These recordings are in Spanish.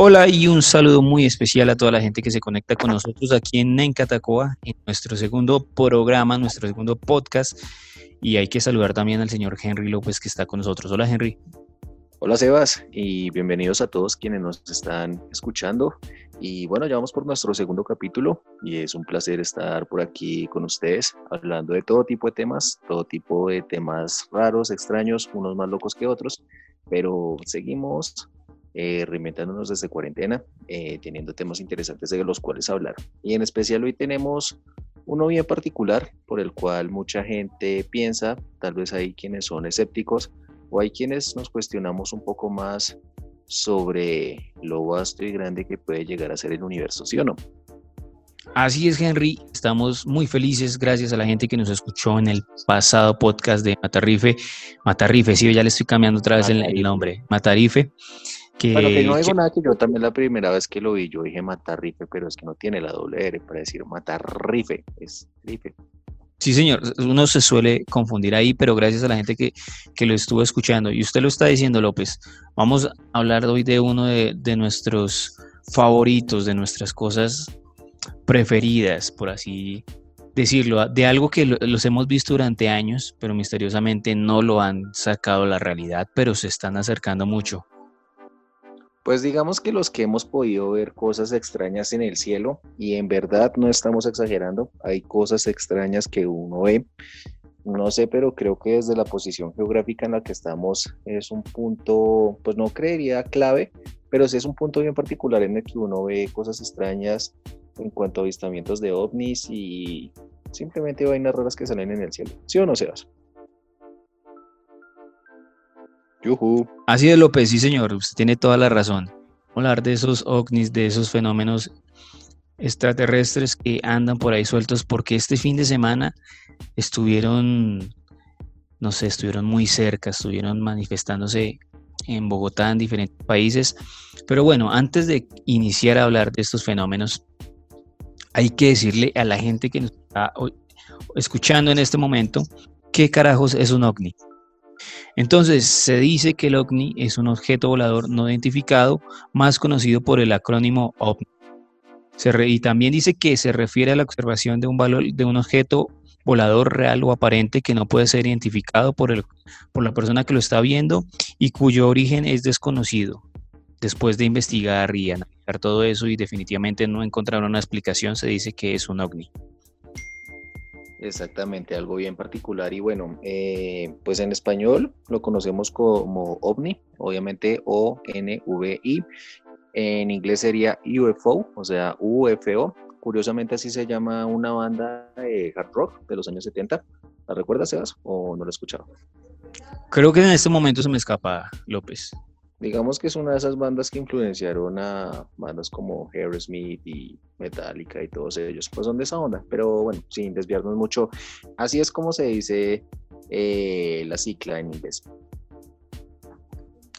Hola y un saludo muy especial a toda la gente que se conecta con nosotros aquí en Nencatacoa, en nuestro segundo programa, nuestro segundo podcast. Y hay que saludar también al señor Henry López que está con nosotros. Hola Henry. Hola Sebas y bienvenidos a todos quienes nos están escuchando. Y bueno, ya vamos por nuestro segundo capítulo y es un placer estar por aquí con ustedes hablando de todo tipo de temas, todo tipo de temas raros, extraños, unos más locos que otros, pero seguimos eh, reinventándonos desde cuarentena, eh, teniendo temas interesantes de los cuales hablar. Y en especial hoy tenemos uno bien particular por el cual mucha gente piensa, tal vez hay quienes son escépticos o hay quienes nos cuestionamos un poco más sobre lo vasto y grande que puede llegar a ser el universo, ¿sí o no? Así es, Henry. Estamos muy felices gracias a la gente que nos escuchó en el pasado podcast de Matarrife. Matarrife, sí, ya le estoy cambiando otra vez el, nombre. Matarife. Que, bueno, que no digo nada que yo también la primera vez que lo vi, yo dije Matarrife, pero es que no tiene la doble R para decir Matarrife, es rife. Sí, señor, uno se suele confundir ahí, pero gracias a la gente que, que, lo estuvo escuchando. Y usted lo está diciendo, López. Vamos a hablar hoy de uno de, de nuestros favoritos, de nuestras cosas preferidas, por así decirlo, de algo que los hemos visto durante años, pero misteriosamente no lo han sacado a la realidad, pero se están acercando mucho. Pues digamos que los que hemos podido ver cosas extrañas en el cielo, y en verdad no estamos exagerando, hay cosas extrañas que uno ve. No sé, pero creo que desde la posición geográfica en la que estamos es un punto, pues no creería clave, pero sí es un punto bien particular en el que uno ve cosas extrañas en cuanto a avistamientos de ovnis y simplemente vainas raras que salen en el cielo. ¿Sí o no, Sebas? Así de López, sí señor, usted tiene toda la razón. Hablar de esos ovnis, de esos fenómenos extraterrestres que andan por ahí sueltos, porque este fin de semana estuvieron, no sé, estuvieron muy cerca, estuvieron manifestándose en Bogotá, en diferentes países. Pero bueno, antes de iniciar a hablar de estos fenómenos, hay que decirle a la gente que nos está escuchando en este momento qué carajos es un ovni. Entonces, se dice que el ovni es un objeto volador no identificado, más conocido por el acrónimo OVNI. y también dice que se refiere a la observación de un, valor, de un objeto volador real o aparente que no puede ser identificado por, el, por la persona que lo está viendo y cuyo origen es desconocido. Después de investigar y analizar todo eso y definitivamente no encontrar una explicación, se dice que es un ovni. Exactamente, algo bien particular. Y bueno, eh, pues en español lo conocemos como ovni, obviamente O-N-V-I, en inglés sería UFO, o sea, UFO, curiosamente así se llama una banda de hard rock de los años 70, ¿la recuerdas, Sebas, o no la he escuchado? Creo que en este momento se me escapa, López digamos que es una de esas bandas que influenciaron a bandas como Aerosmith y Metallica y todos ellos, pues son de esa onda, pero bueno, sin desviarnos mucho, así es como se dice eh, la cicla en inglés.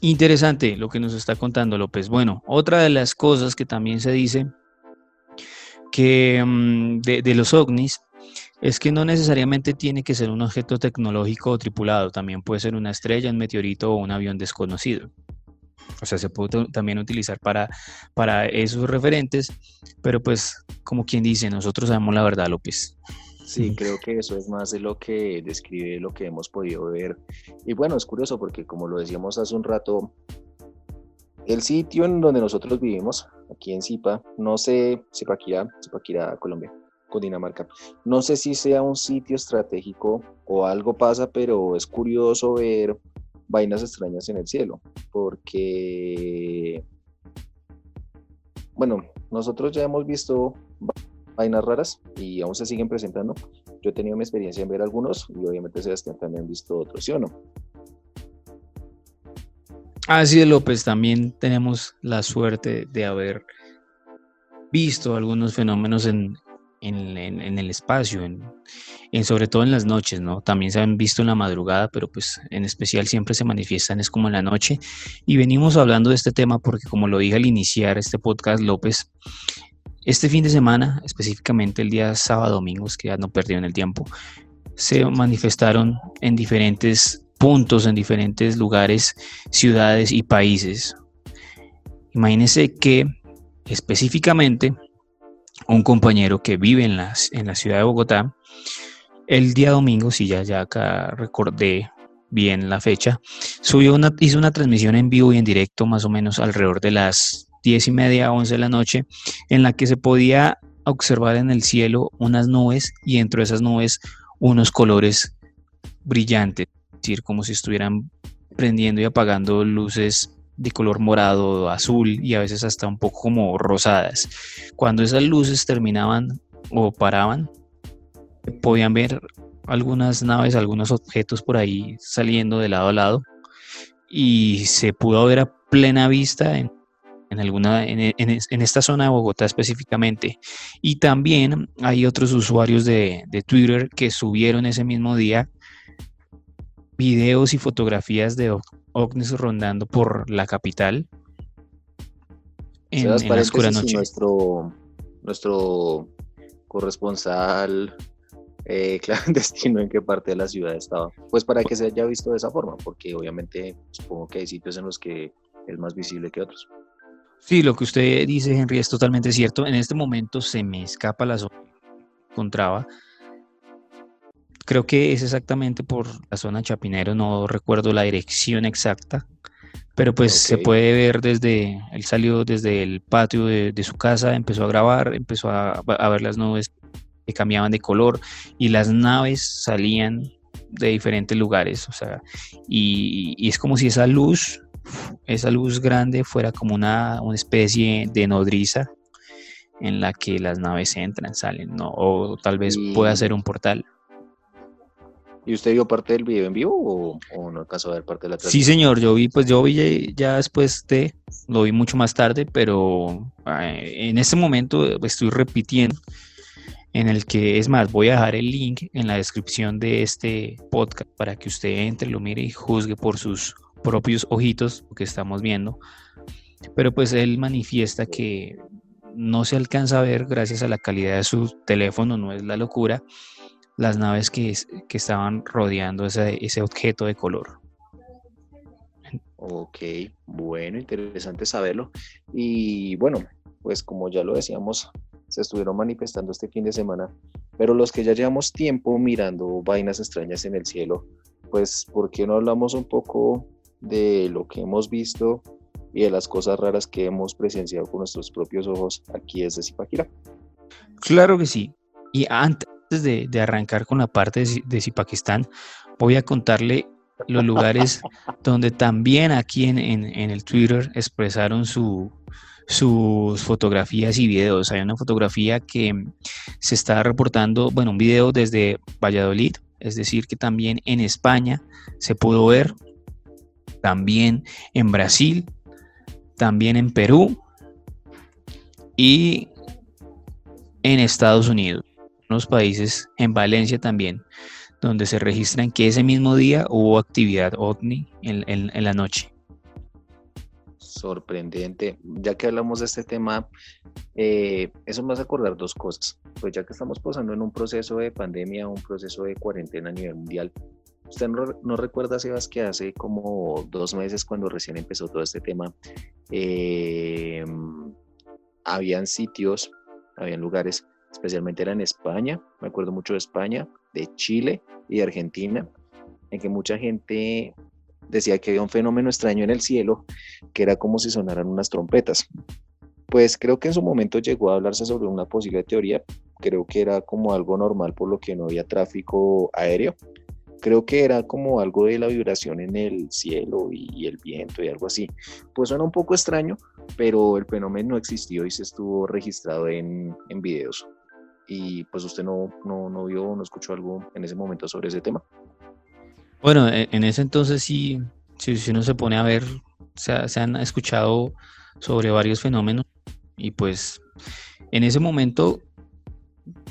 Interesante lo que nos está contando López. Bueno, otra de las cosas que también se dice que mm, de, de los ovnis es que no necesariamente tiene que ser un objeto tecnológico o tripulado, también puede ser una estrella, un meteorito o un avión desconocido. O sea, se puede también utilizar para, para esos referentes, pero pues como quien dice, nosotros sabemos la verdad, López. Sí, creo que eso es más de lo que describe lo que hemos podido ver. Y bueno, es curioso porque como lo decíamos hace un rato, el sitio en donde nosotros vivimos, aquí en Zipa, no sé, Zipaquirá, Zipaquirá, Colombia, Cundinamarca, no sé si sea un sitio estratégico o algo pasa, pero es curioso ver vainas extrañas en el cielo, porque, bueno, nosotros ya hemos visto vainas raras y aún se siguen presentando. Yo he tenido mi experiencia en ver algunos y obviamente Sebastián también han visto otros, ¿sí o no? Así es, López, también tenemos la suerte de haber visto algunos fenómenos en, en, el espacio, en, sobre todo en las noches, ¿no? También se han visto en la madrugada, pero pues en especial siempre se manifiestan es como en la noche. Y venimos hablando de este tema porque como lo dije al iniciar este podcast, López, este fin de semana, específicamente el día sábado, domingo, es que ya no en el tiempo, se manifestaron en diferentes puntos, en diferentes lugares, ciudades y países Imagínense que específicamente un compañero que vive en, en la ciudad de Bogotá, el día domingo, si ya, ya acá recordé bien la fecha, subió una, hizo una transmisión en vivo y en directo más o menos alrededor de las 10 y media, 11 de la noche, en la que se podía observar en el cielo unas nubes y dentro de esas nubes unos colores brillantes, es decir, como si estuvieran prendiendo y apagando luces de color morado, azul y a veces hasta un poco como rosadas. Cuando esas luces terminaban o paraban, podían ver algunas naves, algunos objetos por ahí saliendo de lado a lado y se pudo ver a plena vista en, alguna en, esta zona de Bogotá específicamente y también hay otros usuarios de, de Twitter que subieron ese mismo día videos y fotografías de ovnis rondando por la capital en, la oscura noche. Nuestro, nuestro corresponsal eh, clandestino en qué parte de la ciudad estaba. Pues para que se haya visto de esa forma, porque obviamente supongo que hay sitios en los que es más visible que otros. Sí, lo que usted dice, Henry, es totalmente cierto. En este momento se me escapa la zona que encontraba, Creo que es exactamente por la zona Chapinero, no recuerdo la dirección exacta, pero pues se puede ver desde, él salió desde el patio de, su casa, empezó a grabar, empezó a, ver las nubes que cambiaban de color y las naves salían de diferentes lugares, o sea, y, es como si esa luz, esa luz grande fuera como una, una especie de nodriza en la que las naves entran, salen, ¿no? o tal vez pueda ser un portal. ¿Y usted vio parte del video en vivo o, no alcanzó a ver parte de la transmisión? Sí, señor, yo vi, pues yo vi ya, después de, lo vi mucho más tarde, pero en este momento estoy repitiendo en el que, es más, voy a dejar el link en la descripción de este podcast para que usted entre, lo mire y juzgue por sus propios ojitos lo que estamos viendo. Pero pues él manifiesta que no se alcanza a ver gracias a la calidad de su teléfono, no es la locura, las naves que, estaban rodeando ese, ese objeto de color. Ok, bueno, interesante saberlo. Y bueno, pues como ya lo decíamos, se estuvieron manifestando este fin de semana, pero los que ya llevamos tiempo mirando vainas extrañas en el cielo, pues ¿por qué no hablamos un poco de lo que hemos visto y de las cosas raras que hemos presenciado con nuestros propios ojos aquí desde Zipaquirá? Claro que sí. Y antes de, arrancar con la parte de, Zipakistán, voy a contarle los lugares donde también aquí en, el Twitter expresaron sus fotografías y videos. Hay una fotografía que se está reportando, bueno, un video desde Valladolid, es decir, que también en España se pudo ver, también en Brasil, también en Perú y en Estados Unidos unos países, en Valencia también, donde se registran que ese mismo día hubo actividad ovni en, la noche. Sorprendente. Ya que hablamos de este tema, eh, eso me hace acordar dos cosas. Pues ya que estamos pasando en un proceso de pandemia, un proceso de cuarentena a nivel mundial, ¿usted no, recuerda, Sebas, que hace como dos meses cuando recién empezó todo este tema, eh, habían sitios, habían lugares especialmente era en España, me acuerdo mucho de España, de Chile y de Argentina, en que mucha gente decía que había un fenómeno extraño en el cielo, que era como si sonaran unas trompetas. Pues creo que en su momento llegó a hablarse sobre una posible teoría, creo que era como algo normal por lo que no había tráfico aéreo. Creo que era como algo de la vibración en el cielo y, el viento y algo así. Pues suena un poco extraño, pero el fenómeno existió y se estuvo registrado en, en videos y pues usted no, no, no vio, no escuchó algo en ese momento sobre ese tema. Bueno, e, en ese entonces sí, si, uno se pone a ver, se han escuchado sobre varios fenómenos y pues en ese momento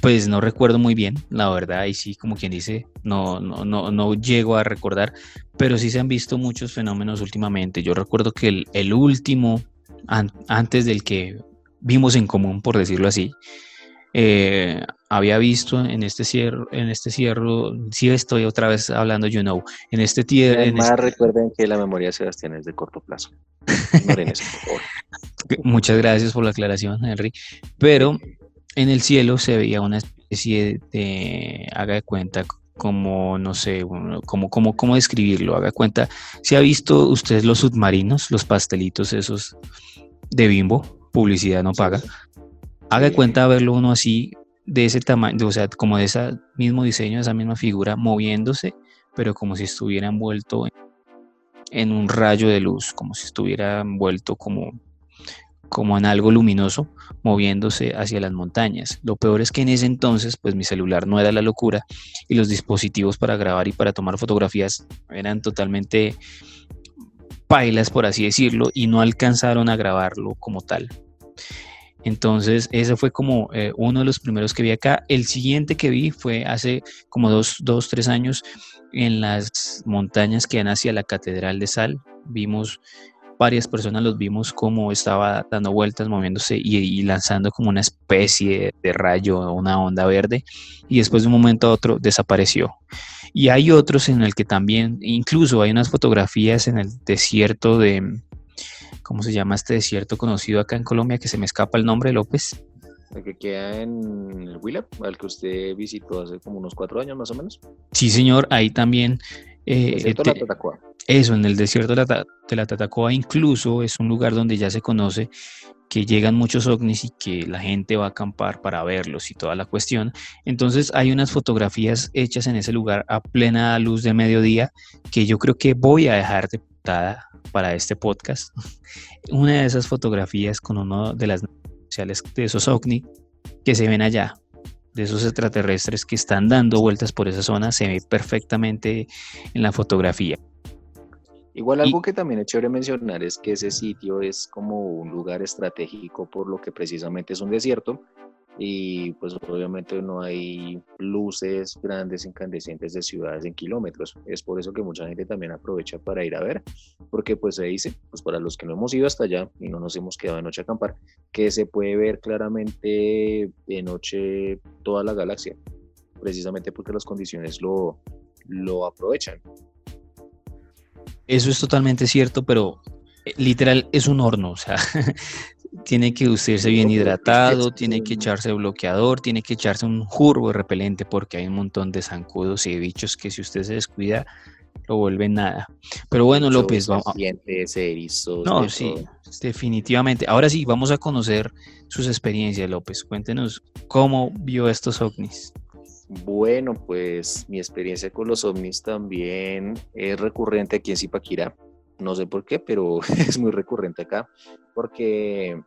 pues no recuerdo muy bien, la verdad, y sí, como quien dice, no, no, no, no llego a recordar, pero sí se han visto muchos fenómenos últimamente. Yo recuerdo que el, el último, antes del que vimos en común, por decirlo así, eh, había visto en este cierro, en este cierro, sí estoy otra vez hablando, you know, en este tierra. Además, este recuerden que la memoria de Sebastián es de corto plazo. Muchas gracias por la aclaración, Henry. Pero en el cielo se veía una especie de, haga de cuenta, como, no sé, como, como, cómo describirlo, haga cuenta. Si ha visto ustedes los submarinos, los pastelitos esos de bimbo, publicidad no paga. Haga cuenta verlo uno así, de ese tamaño, o sea, como de ese mismo diseño, esa misma figura, moviéndose, pero como si estuviera envuelto en un rayo de luz, como si estuviera envuelto como, como en algo luminoso, moviéndose hacia las montañas. Lo peor es que en ese entonces, pues mi celular no era la locura y los dispositivos para grabar y para tomar fotografías eran totalmente pailas, por así decirlo, y no alcanzaron a grabarlo como tal. Entonces, ese fue como eh, uno de los primeros que vi acá. El siguiente que vi fue hace como dos, dos, tres años en las montañas que dan hacia la Catedral de Sal. Vimos varias personas, los vimos como estaba dando vueltas, moviéndose y, lanzando como una especie de rayo, una onda verde, y después de un momento a otro desapareció. Y hay otros en el que también, incluso hay unas fotografías en el desierto de, ¿cómo se llama este desierto conocido acá en Colombia que se me escapa el nombre, López? El que queda en el Willap, al que usted visitó hace como unos cuatro años más o menos. Sí, señor, ahí también. Eh, de la Tatacoa. Eso, en el desierto de la, de la Tatacoa incluso es un lugar donde ya se conoce que llegan muchos ovnis y que la gente va a acampar para verlos y toda la cuestión. Entonces hay unas fotografías hechas en ese lugar a plena luz de mediodía que yo creo que voy a dejar de putada para este podcast. Una de esas fotografías con uno de las sociales de esos ovni que se ven allá, de esos extraterrestres que están dando vueltas por esa zona, se ve perfectamente en la fotografía. Igual algo que también es chévere mencionar es que ese sitio es como un lugar estratégico por lo que precisamente es un desierto y pues obviamente no hay luces grandes incandescentes de ciudades en kilómetros. Es por eso que mucha gente también aprovecha para ir a ver, porque pues se dice, pues para los que no hemos ido hasta allá y no nos hemos quedado de noche a acampar, que se puede ver claramente de noche toda la galaxia, precisamente porque las condiciones lo, lo aprovechan. Eso es totalmente cierto, pero eh, literal es un horno, o sea, tiene que usarse bien hidratado, tiene que echarse bloqueador, tiene que echarse un jurbo repelente porque hay un montón de zancudos y bichos que si usted se descuida lo vuelve nada. Pero bueno, López, vamos. No, sí, definitivamente. Ahora sí, vamos a conocer sus experiencias, López. Cuéntenos cómo vio estos ovnis. Bueno, pues mi experiencia con los ovnis también es recurrente aquí en Zipaquirá. No sé por qué, pero es muy recurrente acá, porque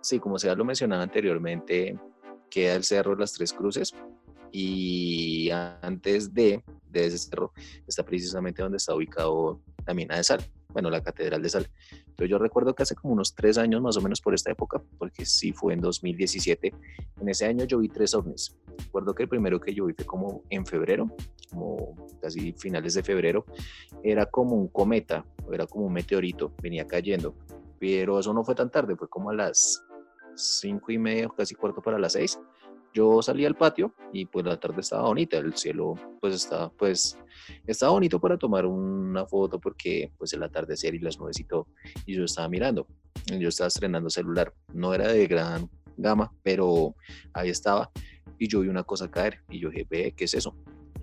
sí, como se lo mencionaba anteriormente, queda el Cerro de las Tres Cruces y antes de, de ese cerro está precisamente donde está ubicado la mina de sal, bueno, la Catedral de Sal. Pero yo recuerdo que hace como unos tres años más o menos por esta época, porque sí fue en 2017, en ese año yo vi tres ovnis. Recuerdo que el primero que yo vi fue como en febrero, como casi finales de febrero, era como un cometa, era como un meteorito, venía cayendo. Pero eso no fue tan tarde, fue como a las cinco y media, casi cuarto para las seis. Yo salí al patio y pues la tarde estaba bonita, el cielo pues estaba, pues estaba bonito para tomar una foto porque pues el atardecer y las nubes y todo. Y yo estaba mirando, yo estaba estrenando celular, no era de gran gama, pero ahí estaba y yo vi una cosa caer y yo dije, ve, ¿qué es eso?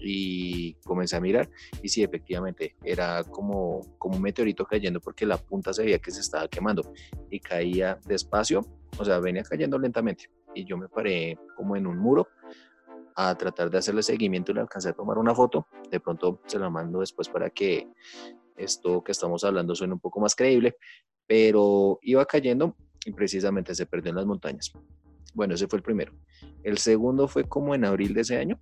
Y comencé a mirar y sí, efectivamente, era como, como un meteorito cayendo porque la punta se veía que se estaba quemando y caía despacio, o sea, venía cayendo lentamente y yo me paré como en un muro a tratar de hacerle seguimiento y le alcancé a tomar una foto, de pronto se la mando después para que esto que estamos hablando suene un poco más creíble, pero iba cayendo y precisamente se perdió en las montañas. Bueno, ese fue el primero. El segundo fue como en abril de ese año,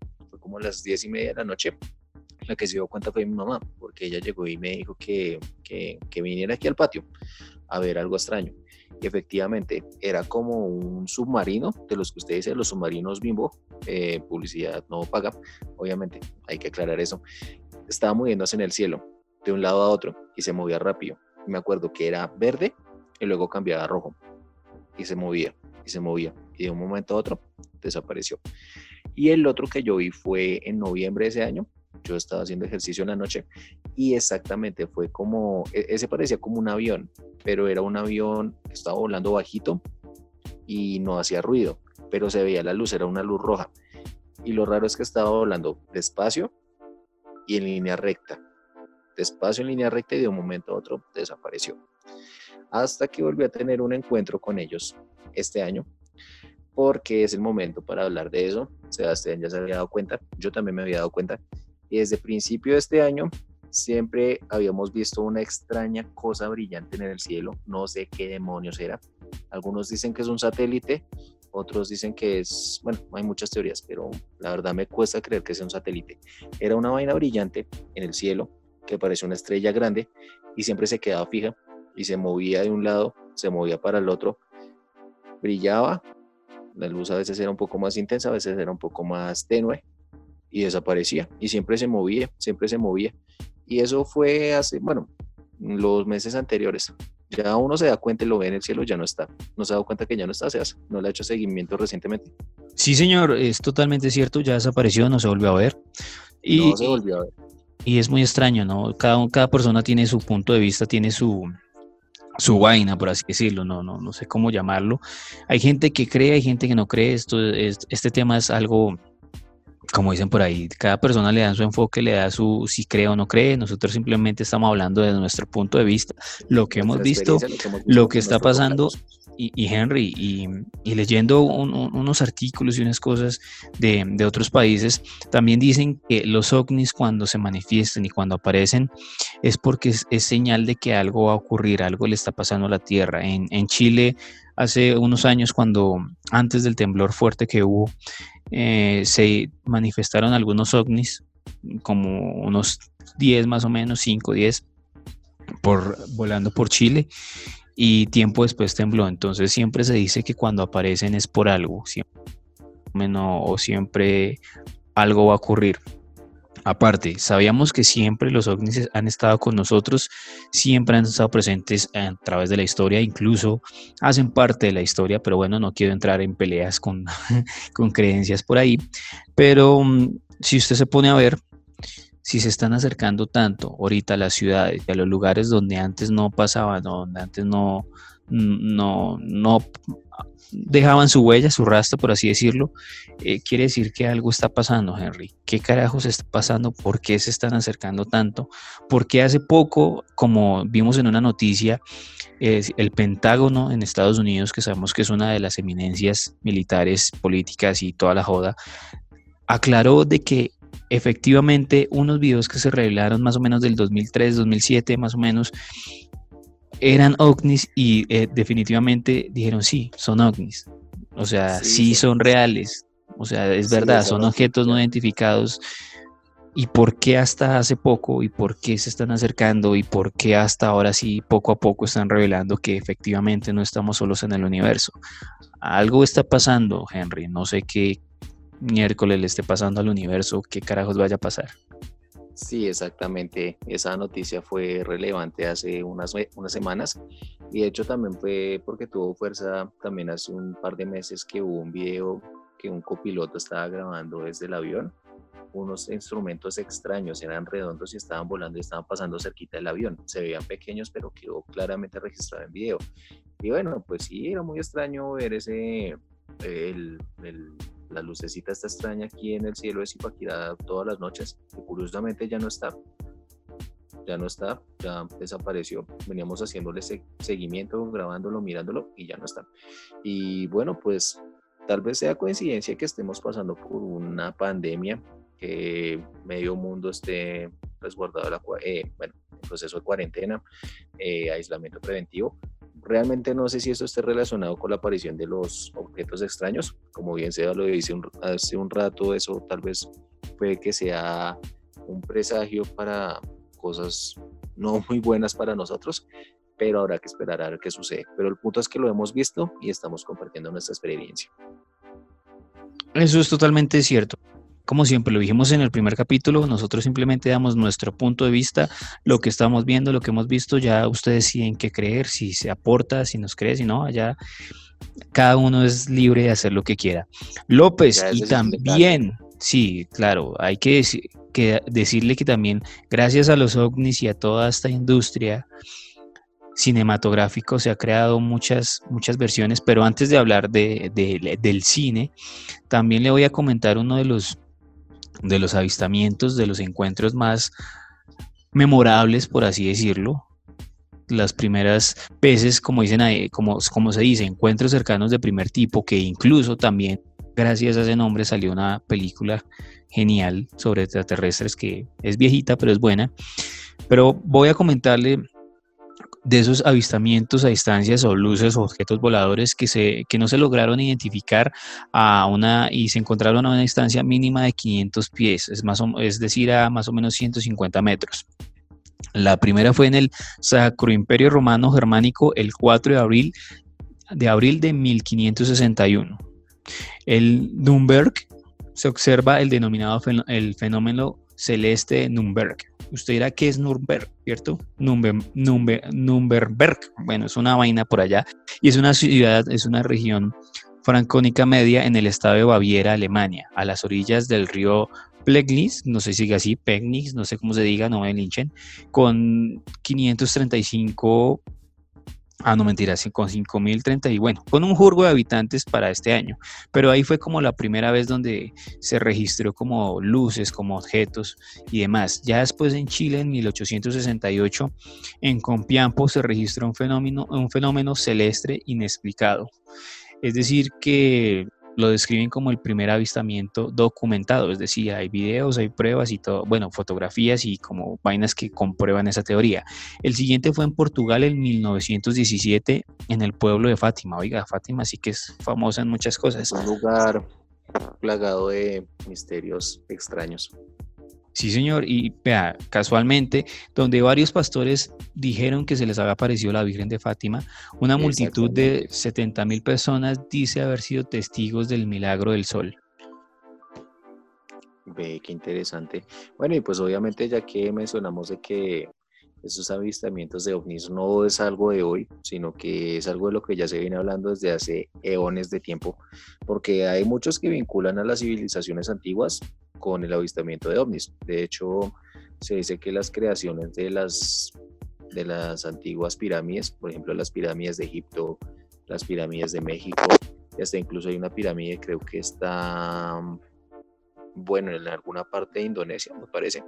como las diez y media de la noche. La que se dio cuenta fue mi mamá, porque ella llegó y me dijo que, que, que viniera aquí al patio a ver algo extraño. Y efectivamente era como un submarino, de los que usted dice, los submarinos bimbo, eh, publicidad no paga, obviamente, hay que aclarar eso. Estaba moviéndose en el cielo, de un lado a otro, y se movía rápido. Me acuerdo que era verde y luego cambiaba a rojo, y se movía, y se movía, y de un momento a otro desapareció. Y el otro que yo vi fue en noviembre de ese año. Yo estaba haciendo ejercicio en la noche y exactamente fue como, e-, ese parecía como un avión, pero era un avión que estaba volando bajito y no hacía ruido, pero se veía la luz, era una luz roja. Y lo raro es que estaba volando despacio y en línea recta. Despacio en línea recta y de un momento a otro desapareció. Hasta que volví a tener un encuentro con ellos este año, porque es el momento para hablar de eso. Sebastián ya se había dado cuenta, yo también me había dado cuenta. Y desde principio de este año siempre habíamos visto una extraña cosa brillante en el cielo. No sé qué demonios era. Algunos dicen que es un satélite, otros dicen que es, bueno, hay muchas teorías, pero la verdad me cuesta creer que sea un satélite. Era una vaina brillante en el cielo que parecía una estrella grande y siempre se quedaba fija y se movía de un lado, se movía para el otro, brillaba, la luz a veces era un poco más intensa, a veces era un poco más tenue y desaparecía y siempre se movía, siempre se movía. Y eso fue hace, bueno, los meses anteriores. Ya uno se da cuenta y lo ve en el cielo, ya no está. No se ha dado cuenta que ya no está, o sea, no le ha hecho seguimiento recientemente. Sí, señor, es totalmente cierto, ya desapareció, no se volvió a ver. Y, no se volvió a ver. Y es muy extraño, ¿no? Cada, cada persona tiene su punto de vista, tiene su, su vaina, por así decirlo, no, no, no sé cómo llamarlo. Hay gente que cree, hay gente que no cree, esto, este tema es algo como dicen por ahí, cada persona le da su enfoque, le da su si cree o no cree. Nosotros simplemente estamos hablando desde nuestro punto de vista, lo que, hemos visto, lo que, está pasando. Y, Henry, y, leyendo unos artículos y unas cosas de, de, otros países, también dicen que los ovnis cuando se manifiestan y cuando aparecen es porque es, señal de que algo va a ocurrir, algo le está pasando a la Tierra. En, en Chile, hace unos años, cuando antes del temblor fuerte que hubo, eh, se manifestaron algunos ovnis, como unos 10 más o menos, 5, 10, por, volando por Chile y tiempo después tembló. Entonces siempre se dice que cuando aparecen es por algo, siempre, o siempre algo va a ocurrir. Aparte, sabíamos que siempre los ovnis han estado con nosotros, siempre han estado presentes a través de la historia, incluso hacen parte de la historia, pero bueno, no quiero entrar en peleas con, con creencias por ahí. Pero mm, si usted se pone a ver, si se están acercando tanto ahorita a las ciudades y a los lugares donde antes no pasaban, donde antes no, no, no dejaban su huella, su rastro, por así decirlo, eh, quiere decir que algo está pasando, Henry. ¿Qué carajos está pasando? ¿Por qué se están acercando tanto? Porque hace poco, como vimos en una noticia, el Pentágono en Estados Unidos, que sabemos que es una de las eminencias militares, políticas y toda la joda, aclaró de que efectivamente unos videos que se revelaron más o menos del 2003, 2007, más o menos, eran ovnis y eh, definitivamente dijeron sí, son ovnis. O sea, sí, son reales. O sea, es verdad, son objetos no identificados. ¿Y por qué hasta hace poco? ¿Y por qué se están acercando? ¿Y por qué hasta ahora sí, poco a poco están revelando que efectivamente no estamos solos en el universo? Algo está pasando, Henry. No sé qué miércoles le esté pasando al universo, qué carajos vaya a pasar. Sí, exactamente. Esa noticia fue relevante hace unas, unas semanas y de hecho también fue porque tuvo fuerza también hace un par de meses que hubo un video que un copiloto estaba grabando desde el avión. Unos instrumentos extraños eran redondos y estaban volando y estaban pasando cerquita del avión. Se veían pequeños, pero quedó claramente registrado en video. Y bueno, pues sí, era muy extraño ver ese, el, la lucecita está extraña aquí en el cielo de Zipaquirá todas las noches, que curiosamente ya no está. Ya no está, ya desapareció. Veníamos haciéndole seguimiento, grabándolo, mirándolo y ya no está. Y bueno, pues tal vez sea coincidencia que estemos pasando por una pandemia, que medio mundo esté resguardado, la, eh, bueno, en proceso de cuarentena, eh, aislamiento preventivo, Realmente no sé si esto esté relacionado con la aparición de los objetos extraños. Como bien sea lo dice hace un rato, eso tal vez puede que sea un presagio para cosas no muy buenas para nosotros, pero habrá que esperar a ver qué sucede. Pero el punto es que lo hemos visto y estamos compartiendo nuestra experiencia. Eso es totalmente cierto. Como siempre lo dijimos en el primer capítulo, nosotros simplemente damos nuestro punto de vista, lo que estamos viendo, lo que hemos visto, ya ustedes deciden qué creer, si se aporta, si nos cree, si no, allá cada uno es libre de hacer lo que quiera. López, y también, sí, claro, hay que, que, decirle que también gracias a los ovnis y a toda esta industria cinematográfico se ha creado muchas, muchas versiones, pero antes de hablar de, del cine, también le voy a comentar uno de los, de los avistamientos, de los encuentros más memorables, por así decirlo, las primeras veces, como dicen como, como se dice, encuentros cercanos de primer tipo, que incluso también gracias a ese nombre salió una película genial sobre extraterrestres que es viejita pero es buena. Pero voy a comentarle de esos avistamientos a distancias o luces o objetos voladores que, se, que no se lograron identificar a una y se encontraron a una distancia mínima de 500 pies, es, más es decir, a más o menos 150 metros. La primera fue en el Sacro Imperio Romano Germánico el 4 de abril de, abril de 1561. El Nürnberg se observa el denominado el fenómeno celeste de Nürnberg. Usted dirá que es Nürnberg, ¿cierto? Nürnberg, Nürnberg, bueno, es una vaina por allá y es una ciudad, es una región francónica media en el estado de Baviera, Alemania, a las orillas del río Plegnis, no sé si sigue así, Pegnis, no sé cómo se diga, no me linchen, con 535 Ah, no mentiras, con 5.030 y bueno, con un jurgo de habitantes para este año. Pero ahí fue como la primera vez donde se registró como luces, como objetos y demás. Ya después en Chile, en 1868, en Compiampo se registró un fenómeno, un fenómeno celeste inexplicado. Es decir, que lo describen como el primer avistamiento documentado, es decir, hay videos, hay pruebas y todo, bueno, fotografías y como vainas que comprueban esa teoría. El siguiente fue en Portugal en 1917 en el pueblo de Fátima. Oiga, Fátima sí que es famosa en muchas cosas. Un lugar plagado de misterios extraños. Sí, señor, y vea, casualmente, donde varios pastores dijeron que se les había aparecido la Virgen de Fátima, una multitud de 70 mil personas dice haber sido testigos del milagro del sol. Ve, qué interesante. Bueno, y pues obviamente ya que mencionamos de que esos avistamientos de ovnis no es algo de hoy, sino que es algo de lo que ya se viene hablando desde hace eones de tiempo, porque hay muchos que vinculan a las civilizaciones antiguas con el avistamiento de ovnis. De hecho, se dice que las creaciones de las, de las antiguas pirámides, por ejemplo, las pirámides de Egipto, las pirámides de México, y hasta incluso hay una pirámide, creo que está, bueno, en alguna parte de Indonesia, me parece,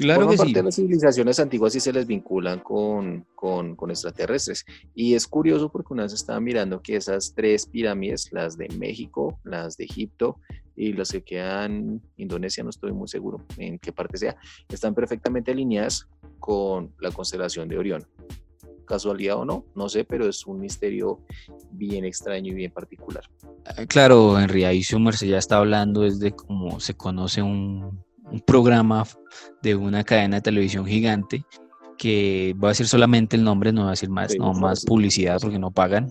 Claro que parte de las civilizaciones antiguas sí se les vinculan con, con, extraterrestres. Y es curioso porque una vez estaba mirando que esas tres pirámides, las de México, las de Egipto y las que quedan Indonesia, no estoy muy seguro en qué parte sea, están perfectamente alineadas con la constelación de Orión. Casualidad o no, no sé, pero es un misterio bien extraño y bien particular. Ah, claro, Henry, ahí su ya está hablando desde cómo se conoce un un programa de una cadena de televisión gigante que voy a decir solamente el nombre, no voy a decir más, no más publicidad porque no pagan.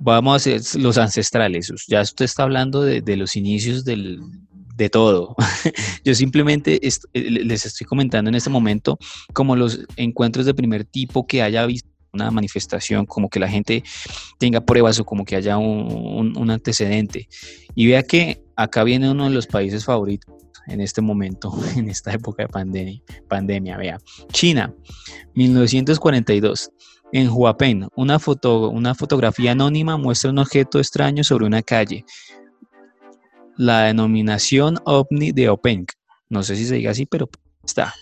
Vamos a hacer los ancestrales. Ya usted está hablando de, los inicios del, de todo. Yo simplemente eh, les estoy comentando en este momento como los encuentros de primer tipo que haya visto una manifestación, como que la gente tenga pruebas o como que haya un, un antecedente. Y vea que acá viene uno de los países favoritos en este momento, en esta época de pandemia. pandemia vea. China, 1942. En Huapen, una, foto, una fotografía anónima muestra un objeto extraño sobre una calle. La denominación ovni de Openk. No sé si se diga así, pero está.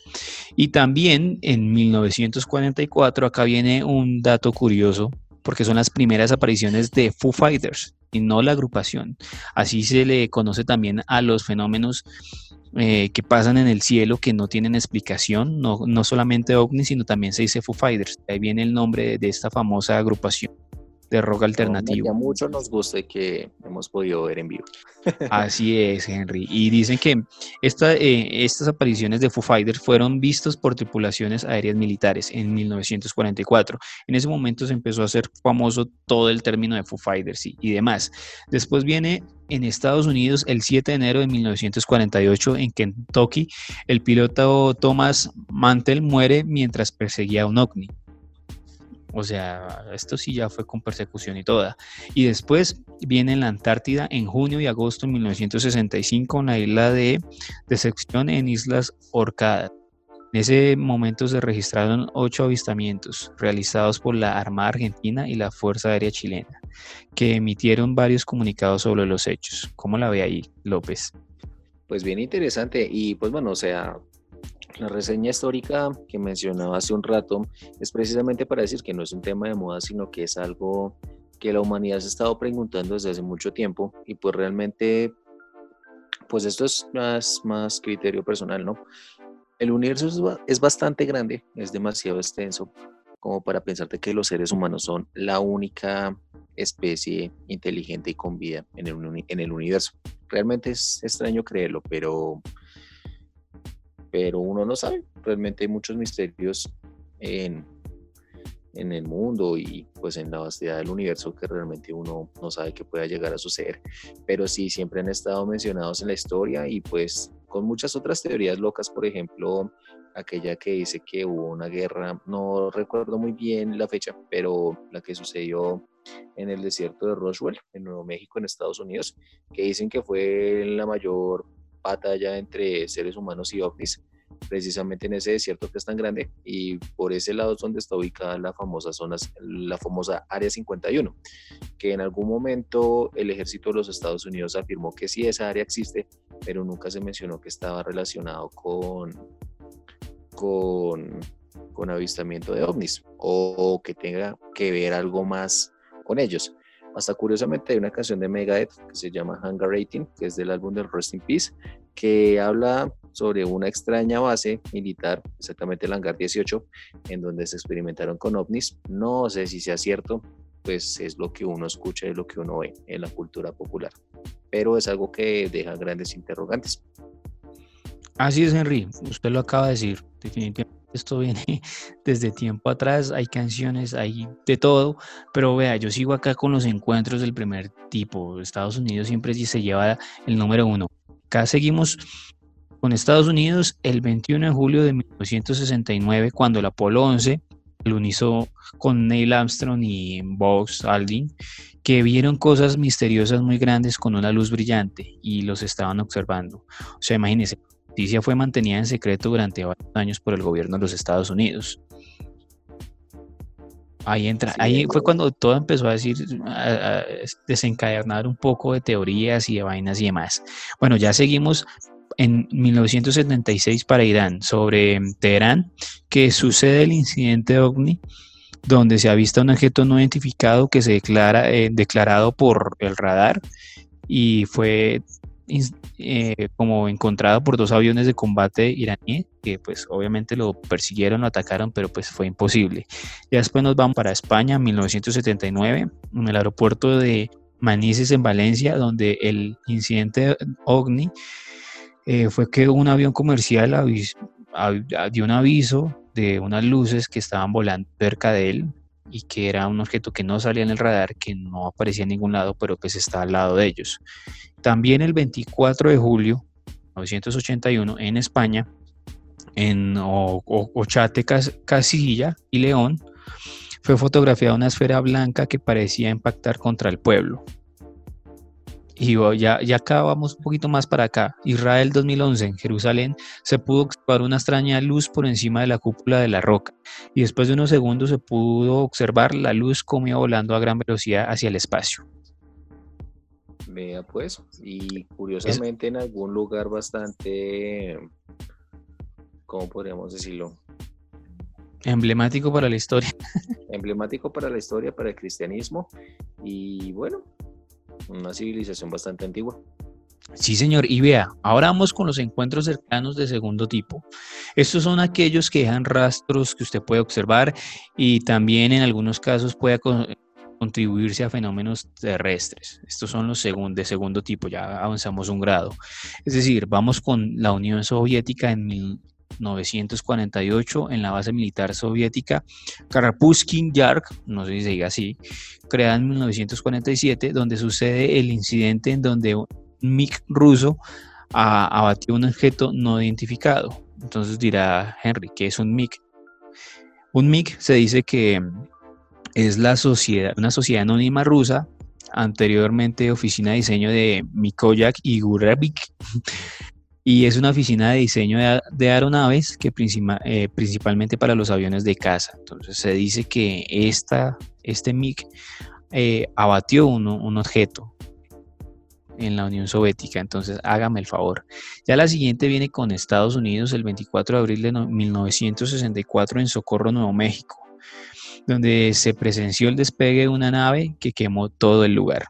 Y también en 1944, acá viene un dato curioso, porque son las primeras apariciones de Foo Fighters y no la agrupación. Así se le conoce también a los fenómenos eh, que pasan en el cielo que no tienen explicación, no, no solamente ovnis, sino también se dice Foo Fighters. Ahí viene el nombre de esta famosa agrupación de rock alternativo. a mucho nos gusta que hemos podido ver en vivo. Así es, Henry. Y dicen que esta, eh, estas apariciones de Foo Fighters fueron vistos por tripulaciones aéreas militares en 1944. En ese momento se empezó a hacer famoso todo el término de Foo Fighters y, y demás. Después viene en Estados Unidos el 7 de enero de 1948 en Kentucky, el piloto Thomas Mantel muere mientras perseguía a un ovni. O sea, esto sí ya fue con persecución y toda. Y después viene en la Antártida en junio y agosto de 1965 en la isla de Decepción en Islas Orcadas. En ese momento se registraron ocho avistamientos realizados por la Armada Argentina y la Fuerza Aérea Chilena, que emitieron varios comunicados sobre los hechos. ¿Cómo la ve ahí, López? Pues bien interesante y pues bueno, o sea, la reseña histórica que mencionaba hace un rato es precisamente para decir que no es un tema de moda, sino que es algo que la humanidad se ha estado preguntando desde hace mucho tiempo y pues realmente, pues esto es más, más criterio personal, ¿no? El universo es bastante grande, es demasiado extenso como para pensarte que los seres humanos son la única especie inteligente y con vida en el, universo. Realmente es extraño creerlo, pero, pero uno no sabe. Realmente hay muchos misterios en, en el mundo y pues en la vastedad del universo que realmente uno no sabe que pueda llegar a suceder. Pero sí, siempre han estado mencionados en la historia y pues con muchas otras teorías locas, por ejemplo, aquella que dice que hubo una guerra, no recuerdo muy bien la fecha, pero la que sucedió en el desierto de Roswell, en Nuevo México, en Estados Unidos, que dicen que fue la mayor batalla entre seres humanos y ovnis precisamente en ese desierto que es tan grande y por ese lado es donde está ubicada la famosa zona, la famosa Área 51, que en algún momento el ejército de los Estados Unidos afirmó que sí esa área existe, pero nunca se mencionó que estaba relacionado con, con, con avistamiento de ovnis o que tenga que ver algo más con ellos. Hasta curiosamente hay una canción de Megadeth que se llama Hunger Rating, que es del álbum del Rest in Peace, que habla sobre una extraña base militar, exactamente el hangar 18, en donde se experimentaron con ovnis. No sé si sea cierto, pues es lo que uno escucha y lo que uno ve en la cultura popular, pero es algo que deja grandes interrogantes. Así es, Henry, usted lo acaba de decir, definitivamente esto viene desde tiempo atrás, hay canciones, hay de todo, pero vea, yo sigo acá con los encuentros del primer tipo, Estados Unidos siempre se lleva el número uno. Acá seguimos con Estados Unidos el 21 de julio de 1969, cuando el Apolo 11 unizó con Neil Armstrong y Buzz Aldrin, que vieron cosas misteriosas muy grandes con una luz brillante y los estaban observando. O sea, imagínense, la noticia fue mantenida en secreto durante varios años por el gobierno de los Estados Unidos. Ahí entra, ahí fue cuando todo empezó a decir, a, desencadenar un poco de teorías y de vainas y demás. Bueno, ya seguimos en 1976 para Irán, sobre Teherán, que sucede el incidente OVNI, donde se ha visto un objeto no identificado que se declara eh, declarado por el radar y fue eh, como encontrado por dos aviones de combate iraní que pues obviamente lo persiguieron, lo atacaron, pero pues fue imposible. Ya después nos vamos para España, 1979, en el aeropuerto de Manises en Valencia, donde el incidente OVNI eh, fue que un avión comercial dio un aviso de unas luces que estaban volando cerca de él y que era un objeto que no salía en el radar, que no aparecía en ningún lado, pero que se está al lado de ellos. También el 24 de julio de 1981 en España, en Ochate, Casilla y León, fue fotografiada una esfera blanca que parecía impactar contra el pueblo. Y ya, ya acá vamos un poquito más para acá. Israel 2011, en Jerusalén, se pudo observar una extraña luz por encima de la cúpula de la roca. Y después de unos segundos se pudo observar la luz como iba volando a gran velocidad hacia el espacio. Vea pues, y curiosamente en algún lugar bastante, ¿cómo podríamos decirlo? Emblemático para la historia. Emblemático para la historia, para el cristianismo. Y bueno, una civilización bastante antigua. Sí, señor. Y vea, ahora vamos con los encuentros cercanos de segundo tipo. Estos son aquellos que dejan rastros que usted puede observar y también en algunos casos puede contribuirse a fenómenos terrestres. Estos son los de segundo tipo, ya avanzamos un grado. Es decir, vamos con la Unión Soviética en 1948 en la base militar soviética Karapuskin Yark, no sé si se diga así, creada en 1947, donde sucede el incidente en donde un MiG ruso abatió un objeto no identificado. Entonces dirá Henry, ¿qué es un MiG? Un MiG se dice que es la sociedad, una sociedad anónima rusa, anteriormente oficina de diseño de Mikoyak y Gurevich, y es una oficina de diseño de, aeronaves que eh, principalmente para los aviones de caza. Entonces se dice que esta, este MiG eh, abatió un objeto en la Unión Soviética, entonces hágame el favor. Ya la siguiente viene con Estados Unidos el 24 de abril de 1964 en Socorro, Nuevo México, donde se presenció el despegue de una nave que quemó todo el lugar.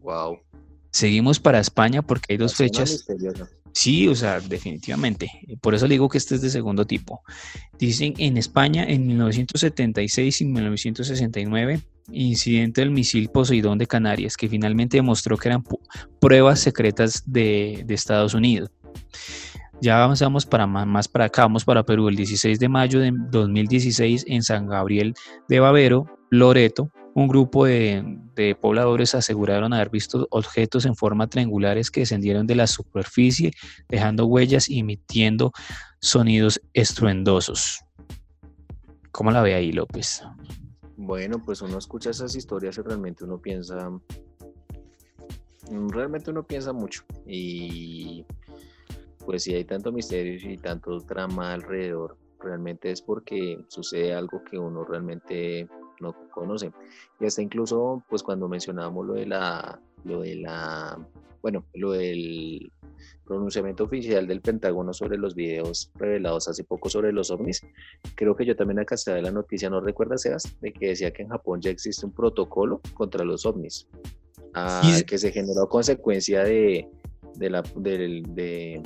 Wow. Seguimos para España porque hay dos fechas. Sí, o sea, definitivamente. Por eso digo que este es de segundo tipo. Dicen en España en 1976 y 1969, incidente del misil Poseidón de Canarias, que finalmente demostró que eran pruebas secretas de, Estados Unidos. Ya avanzamos para más, más, para acá, vamos para Perú. El 16 de mayo de 2016 en San Gabriel de Bavero, Loreto, un grupo de, pobladores aseguraron haber visto objetos en forma triangulares que descendieron de la superficie, dejando huellas y emitiendo sonidos estruendosos. ¿Cómo la ve ahí, López? Bueno, pues uno escucha esas historias y realmente uno piensa, realmente uno piensa mucho y pues si hay tanto misterio y tanto trama alrededor, realmente es porque sucede algo que uno realmente no conocen. Y hasta incluso, pues cuando mencionábamos lo de la, lo de la, bueno, lo del pronunciamiento oficial del Pentágono sobre los videos revelados hace poco sobre los ovnis, creo que yo también acá de la noticia, ¿no recuerdas, Sebas? De que decía que en Japón ya existe un protocolo contra los ovnis, ah, que se generó a consecuencia de, de la, de,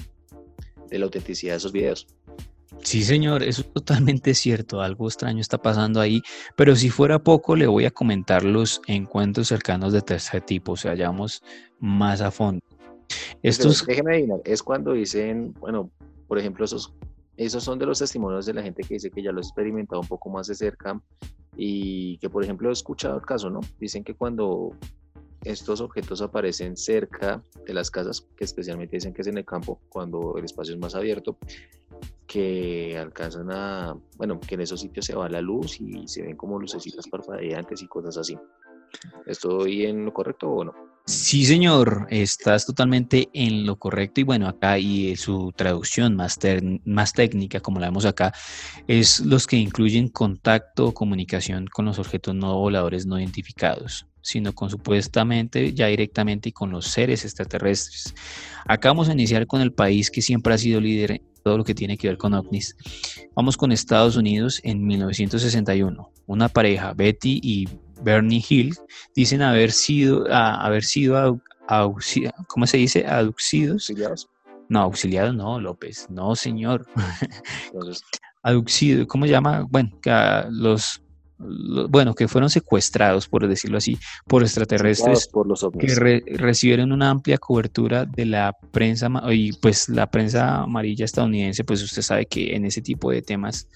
de la autenticidad de esos videos. Sí, señor, eso es totalmente cierto. Algo extraño está pasando ahí. Pero si fuera poco, le voy a comentar los encuentros cercanos de tercer tipo, o sea, vamos más a fondo. Estos... Déjeme adivinar, es cuando dicen, bueno, por ejemplo, esos, esos son de los testimonios de la gente que dice que ya lo ha experimentado un poco más de cerca y que, por ejemplo, he escuchado el caso, ¿no? Dicen que cuando estos objetos aparecen cerca de las casas, que especialmente dicen que es en el campo, cuando el espacio es más abierto, que alcanzan a, bueno, que en esos sitios se va la luz y se ven como lucecitas parpadeantes y cosas así. ¿Estoy en lo correcto o no? Sí, señor, estás totalmente en lo correcto y bueno, acá y su traducción más, técnica, como la vemos acá, es los que incluyen contacto o comunicación con los objetos no voladores no identificados sino con supuestamente ya directamente y con los seres extraterrestres. Acá vamos a iniciar con el país que siempre ha sido líder todo lo que tiene que ver con ovnis. Vamos con Estados Unidos en 1961. Una pareja, Betty y Bernie Hill, dicen haber sido, haber sido ¿cómo se dice? Aducidos. ¿Auxiliados? No, auxiliados no, López. No, señor. Aducidos, ¿cómo se llama? Bueno, los bueno, que fueron secuestrados, por decirlo así, por extraterrestres por los que recibieron una amplia cobertura de la prensa y pues la prensa amarilla estadounidense, pues usted sabe que en ese tipo de temas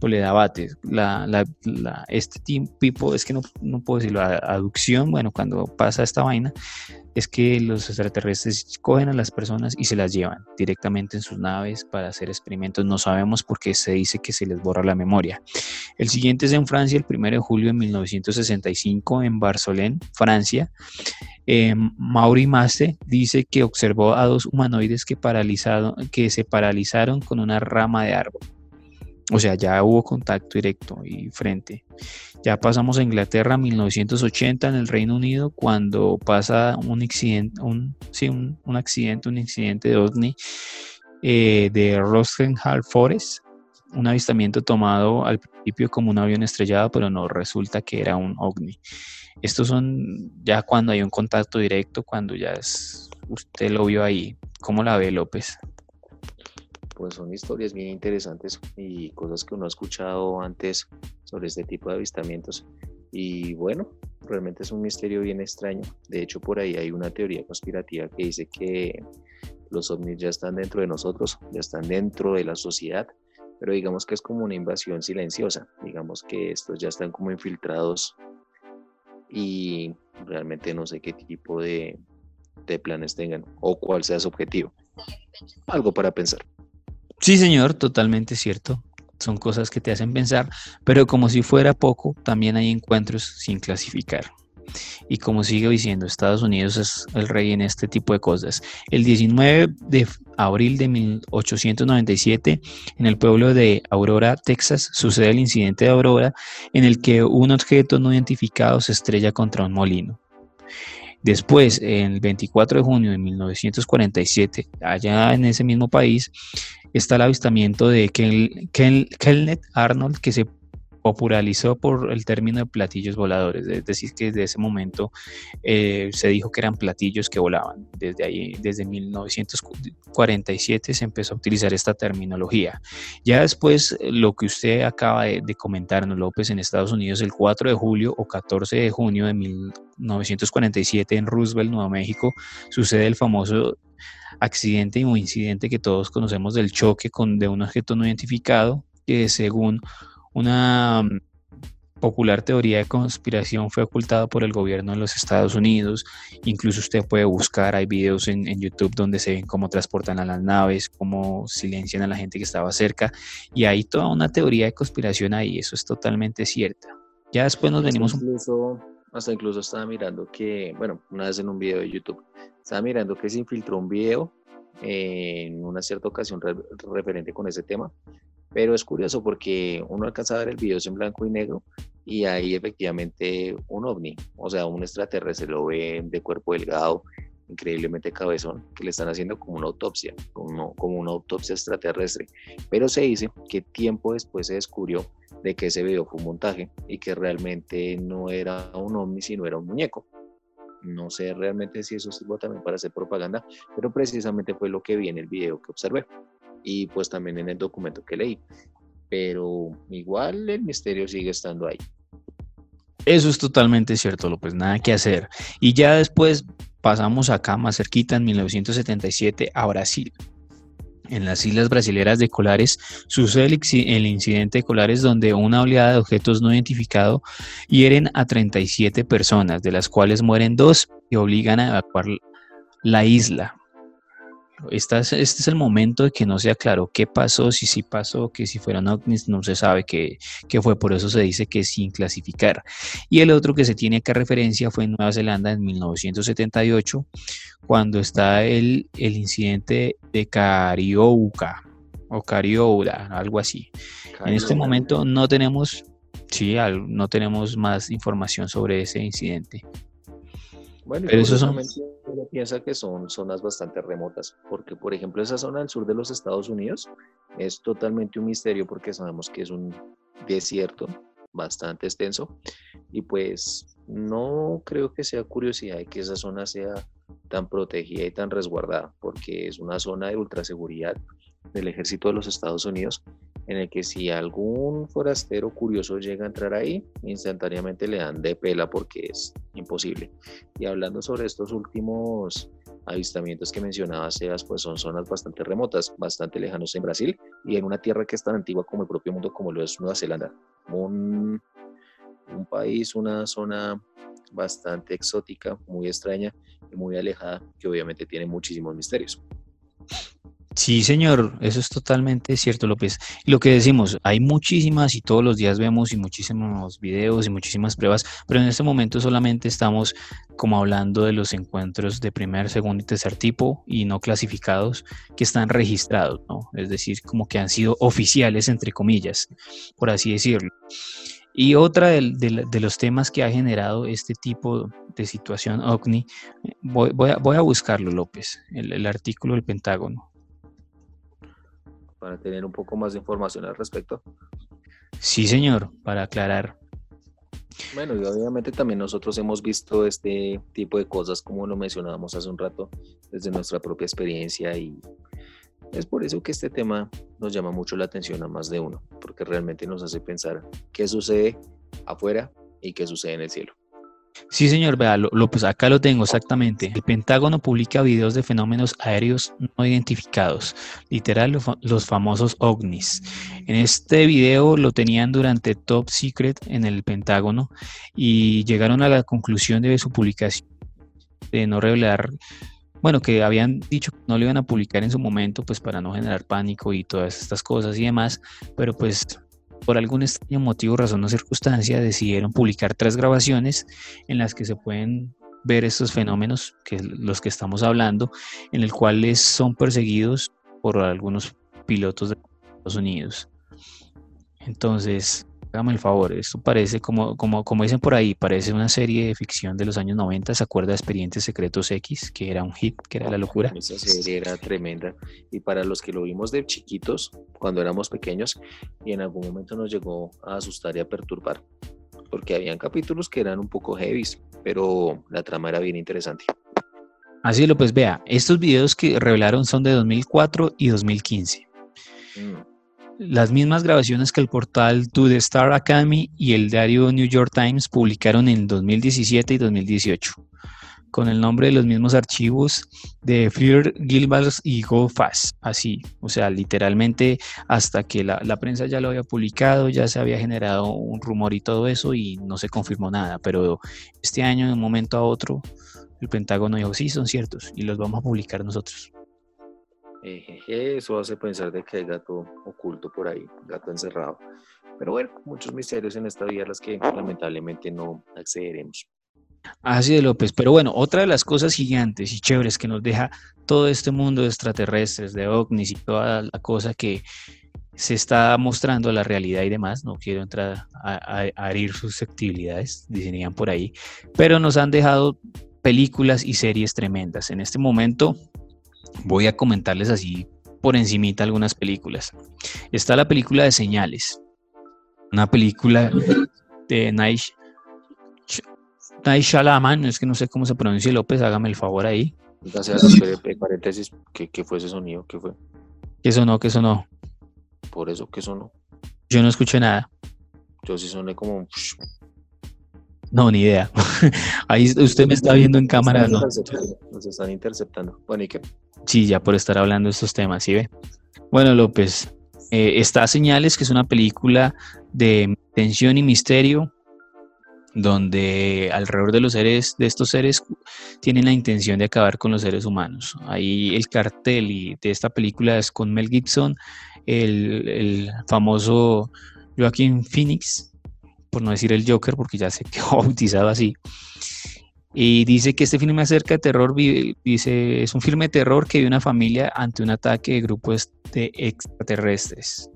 pues le da bate. La, la, este tipo, es que no, no puedo decirlo, aducción, bueno, cuando pasa esta vaina, es que los extraterrestres cogen a las personas y se las llevan directamente en sus naves para hacer experimentos. No sabemos por qué se dice que se les borra la memoria. El siguiente es en Francia, el 1 de julio de 1965, en Barcelona, Francia. Eh, Mauri Maste dice que observó a dos humanoides que, que se paralizaron con una rama de árbol. O sea, ya hubo contacto directo y frente. Ya pasamos a Inglaterra 1980 en el Reino Unido cuando pasa un accidente, sí, un, accidente, un incidente de OVNI eh, de Rosenhall Forest, un avistamiento tomado al principio como un avión estrellado, pero no resulta que era un OVNI. Estos son ya cuando hay un contacto directo, cuando ya es, usted lo vio ahí. ¿Cómo la ve López? Pues son historias bien interesantes y cosas que uno ha escuchado antes sobre este tipo de avistamientos. Y bueno, realmente es un misterio bien extraño. De hecho, por ahí hay una teoría conspirativa que dice que los ovnis ya están dentro de nosotros, ya están dentro de la sociedad, pero digamos que es como una invasión silenciosa. Digamos que estos ya están como infiltrados y realmente no sé qué tipo de, de planes tengan o cuál sea su objetivo. Algo para pensar. Sí, señor, totalmente cierto. son cosas que te hacen pensar, pero como si fuera poco, también hay encuentros sin clasificar. Y como sigue diciendo, Estados Unidos es el rey en este tipo de cosas. El 19 de abril de 1897, en el pueblo de Aurora, Texas, sucede el incidente de Aurora en el que un objeto no identificado se estrella contra un molino. Después, el 24 de junio de 1947, allá en ese mismo país, está el avistamiento de Kenneth Arnold, que se popularizó por el término de platillos voladores, es decir, que desde ese momento eh, se dijo que eran platillos que volaban. Desde ahí, desde 1947 se empezó a utilizar esta terminología. Ya después, lo que usted acaba de, de comentarnos, López, en Estados Unidos, el 4 de julio o 14 de junio de 1947 en Roosevelt, Nuevo México, sucede el famoso accidente o incidente que todos conocemos del choque con, de un objeto no identificado, que según una mm, popular teoría de conspiración fue ocultada por el gobierno de los Estados Unidos. Incluso usted puede buscar, hay videos en, YouTube donde se ven cómo transportan a las naves, cómo silencian a la gente que estaba cerca. Y hay toda una teoría de conspiración ahí, eso es totalmente cierta. Ya después nos venimos... Incluso, hasta incluso estaba mirando que, bueno, una vez en un video de YouTube, estaba mirando que se infiltró un video en una cierta ocasión referente con ese tema pero es curioso porque uno alcanza a ver el video en blanco y negro y ahí efectivamente un ovni, o sea, un extraterrestre lo ve de cuerpo delgado, increíblemente cabezón, que le están haciendo como una autopsia, como, como una autopsia extraterrestre. Pero se dice que tiempo después se descubrió de que ese video fue un montaje y que realmente no era un ovni, sino era un muñeco. No sé realmente si eso sirve también para hacer propaganda, pero precisamente fue lo que vi en el video que observé y pues también en el documento que leí. Pero igual el misterio sigue estando ahí. Eso es totalmente cierto, López, nada que hacer. Y ya después pasamos acá más cerquita en 1977 a Brasil. En las islas brasileras de Colares sucede el, incidente de Colares donde una oleada de objetos no identificados hieren a 37 personas, de las cuales mueren dos y obligan a evacuar la isla. Este es, este es el momento de que no sea claro qué pasó, si sí pasó, que si fueron ovnis, no se sabe qué, fue, por eso se dice que sin clasificar. Y el otro que se tiene que referencia fue en Nueva Zelanda en 1978, cuando está el, el incidente de Cariouca o Carioura, algo así. En este momento no tenemos, sí, no tenemos más información sobre ese incidente. Bueno, pero eso son... uno piensa que son zonas bastante remotas, porque por ejemplo esa zona del sur de los Estados Unidos es totalmente un misterio porque sabemos que es un desierto bastante extenso y pues no creo que sea curiosidad que esa zona sea tan protegida y tan resguardada, porque es una zona de ultraseguridad del ejército de los Estados Unidos en el que si algún forastero curioso llega a entrar ahí, instantáneamente le dan de pela porque es imposible. Y hablando sobre estos últimos avistamientos que mencionaba Sebas, pues son zonas bastante remotas, bastante lejanos en Brasil y en una tierra que es tan antigua como el propio mundo como lo es Nueva Zelanda. Un, un país, una zona bastante exótica, muy extraña y muy alejada, que obviamente tiene muchísimos misterios. Sí, señor, eso es totalmente cierto, López. Lo que decimos, hay muchísimas y todos los días vemos y muchísimos videos y muchísimas pruebas, pero en este momento solamente estamos como hablando de los encuentros de primer, segundo y tercer tipo y no clasificados que están registrados, ¿no? Es decir, como que han sido oficiales, entre comillas, por así decirlo. Y otra de, los temas que ha generado este tipo de situación OVNI, voy, a, buscarlo, López, el artículo del Pentágono para tener un poco más de información al respecto. Sí, señor, para aclarar. Bueno, y obviamente también nosotros hemos visto este tipo de cosas, como lo mencionábamos hace un rato, desde nuestra propia experiencia y es por eso que este tema nos llama mucho la atención a más de uno, porque realmente nos hace pensar qué sucede afuera y qué sucede en el cielo. Sí, señor, vea, lo, pues acá lo tengo exactamente. El Pentágono publica videos de fenómenos aéreos no identificados, literal los famosos ovnis. En este video lo tenían durante Top Secret en el Pentágono y llegaron a la conclusión de su publicación de no revelar bueno, que habían dicho que no lo iban a publicar en su momento, pues para no generar pánico y todas estas cosas y demás, pero pues por algún extraño motivo, razón o circunstancia, decidieron publicar tres grabaciones en las que se pueden ver estos fenómenos, que los que estamos hablando, en el cual son perseguidos por algunos pilotos de Estados Unidos. Entonces, hágame el favor, esto parece, como, como, como dicen por ahí, parece una serie de ficción de los años 90, ¿se acuerda de Expedientes Secretos X, que era un hit, que era la locura? Esa serie era tremenda. Y para los que lo vimos de chiquitos, cuando éramos pequeños, y en algún momento nos llegó a asustar y a perturbar, porque habían capítulos que eran un poco heavy, pero la trama era bien interesante. Así lo pues vea, estos videos que revelaron son de 2004 y 2015 las mismas grabaciones que el portal To The Star Academy y el diario New York Times publicaron en 2017 y 2018, con el nombre de los mismos archivos de Fear, Gilbert y Go Fast. Así, o sea, literalmente hasta que la, la, prensa ya lo había publicado, ya se había generado un rumor y todo eso y no se confirmó nada. Pero este año, de un momento a otro, el Pentágono dijo, sí, son ciertos y los vamos a publicar nosotros. Eso hace pensar de que hay gato oculto por ahí, gato encerrado. Pero bueno, muchos misterios en esta vida a los que lamentablemente no accederemos. Así de López, pero bueno, otra de las cosas gigantes y chéveres que nos deja todo este mundo de extraterrestres, de ovnis y toda la cosa que se está mostrando la realidad y demás, no quiero entrar a, a, herir susceptibilidades, dirían por ahí, pero nos han dejado películas y series tremendas. En este momento voy a comentarles así por encimita algunas películas. Está la película de Señales, una película de Night, Night Shalaman, es que no sé cómo se pronuncia López, hágame el favor ahí. paréntesis, ¿qué, fue ese sonido? ¿Qué fue? ¿Qué sonó? ¿Qué sonó? Por eso, ¿qué sonó? Yo no escuché nada. Yo sí soné como... No, ni idea. Ahí usted me está viendo en cámara, ¿no? Nos están interceptando. Bueno, ¿y qué? Ya por estar hablando de estos temas, ¿sí ve? Bueno, López, eh, está Señales, que es una película de tensión y misterio, donde alrededor de los seres, de estos seres, tienen la intención de acabar con los seres humanos. Ahí el cartel y de esta película es con Mel Gibson, el, el famoso Joaquín Phoenix, por no decir el Joker, porque ya se quedó bautizado así. Y dice que este filme acerca de terror, dice, es un filme de terror que vive una familia ante un ataque de grupos de extraterrestres.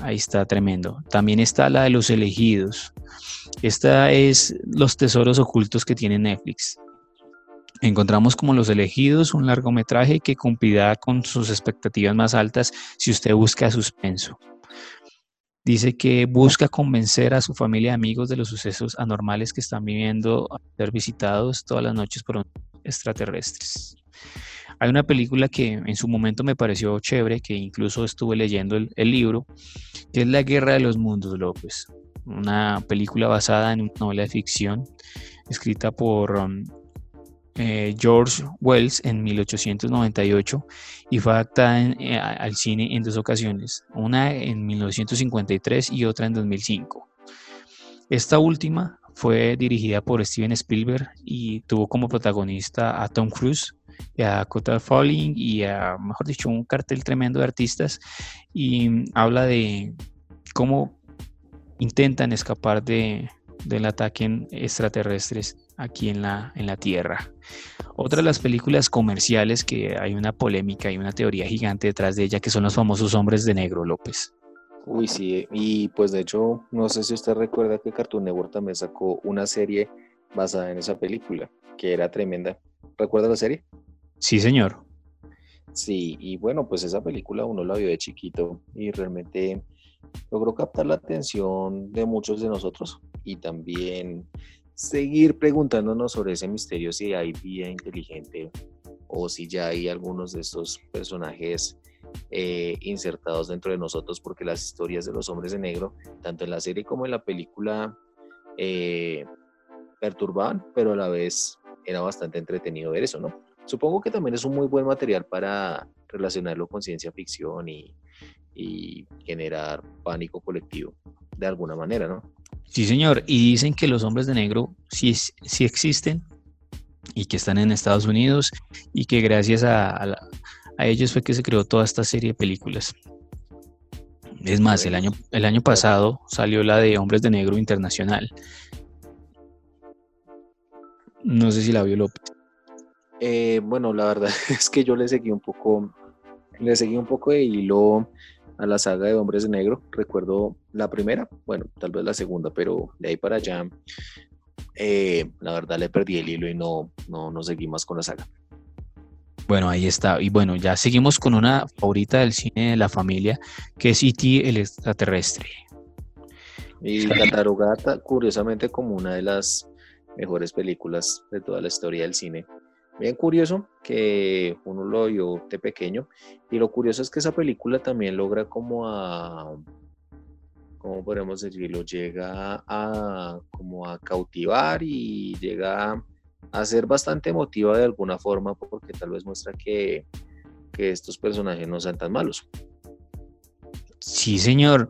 Ahí está tremendo. También está la de los elegidos. Esta es los tesoros ocultos que tiene Netflix. Encontramos como Los elegidos un largometraje que cumplirá con sus expectativas más altas si usted busca suspenso. Dice que busca convencer a su familia y amigos de los sucesos anormales que están viviendo a ser visitados todas las noches por extraterrestres. Hay una película que en su momento me pareció chévere, que incluso estuve leyendo el, libro, que es La Guerra de los Mundos, López. Una película basada en una novela de ficción escrita por um, eh, George Wells en 1898 y fue adaptada eh, al cine en dos ocasiones, una en 1953 y otra en 2005. Esta última fue dirigida por Steven Spielberg y tuvo como protagonista a Tom Cruise, a Cota Falling y a, mejor dicho, un cartel tremendo de artistas y habla de cómo intentan escapar de, del ataque extraterrestres aquí en la, en la Tierra. Otra de las películas comerciales que hay una polémica y una teoría gigante detrás de ella, que son los famosos hombres de negro, López. Uy, sí, y pues de hecho, no sé si usted recuerda que Cartoon Network también sacó una serie basada en esa película, que era tremenda. ¿Recuerda la serie? Sí, señor. Sí, y bueno, pues esa película uno la vio de chiquito y realmente logró captar la atención de muchos de nosotros y también seguir preguntándonos sobre ese misterio si hay vida inteligente o si ya hay algunos de estos personajes eh, insertados dentro de nosotros porque las historias de los hombres de negro, tanto en la serie como en la película, eh, perturbaban, pero a la vez era bastante entretenido ver eso, ¿no? Supongo que también es un muy buen material para relacionarlo con ciencia ficción y, y generar pánico colectivo de alguna manera, ¿no? Sí, señor. Y dicen que los hombres de negro sí, sí existen y que están en Estados Unidos y que gracias a, ellos fue que se creó toda esta serie de películas. Es más, el año, el año pasado salió la de Hombres de Negro Internacional. No sé si la vio López. Eh, bueno, la verdad es que yo le seguí un poco, le seguí un poco de hilo a la saga de Hombres de Negro. Recuerdo la primera, bueno, tal vez la segunda, pero de ahí para allá, eh, la verdad le perdí el hilo y no, no, no seguí más con la saga. Bueno, ahí está. Y bueno, ya seguimos con una favorita del cine de la familia, que es E.T. el extraterrestre. Y catalogada curiosamente como una de las mejores películas de toda la historia del cine. Bien curioso que uno lo vio de pequeño y lo curioso es que esa película también logra como a, ¿cómo podemos decirlo? Llega a como a cautivar y llega a ser bastante emotiva de alguna forma porque tal vez muestra que, que estos personajes no sean tan malos. Sí, señor.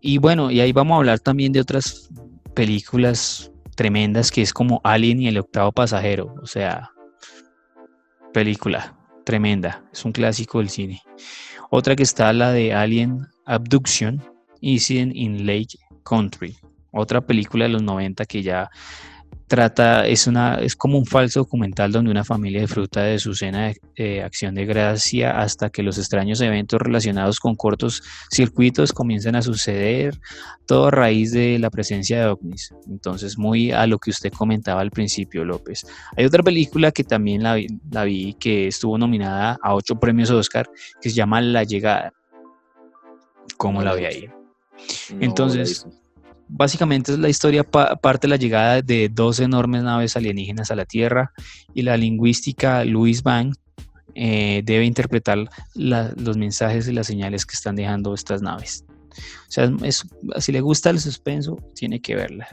Y bueno, y ahí vamos a hablar también de otras películas tremendas que es como Alien y el octavo pasajero. O sea, película tremenda, es un clásico del cine. Otra que está la de Alien Abduction, Incident in Lake Country, otra película de los 90 que ya trata, es, una, es como un falso documental donde una familia disfruta de su cena de acción de gracia hasta que los extraños eventos relacionados con cortos circuitos comiencen a suceder, todo a raíz de la presencia de ovnis. Entonces, muy a lo que usted comentaba al principio, López. Hay otra película que también la, la vi, que estuvo nominada a ocho premios Oscar, que se llama La Llegada. ¿Cómo la ve ahí? Entonces Básicamente es la historia parte de la llegada de dos enormes naves alienígenas a la Tierra y la lingüística Louis Bang eh, debe interpretar los mensajes y las señales que están dejando estas naves. O sea, si le gusta el suspenso, tiene que verla.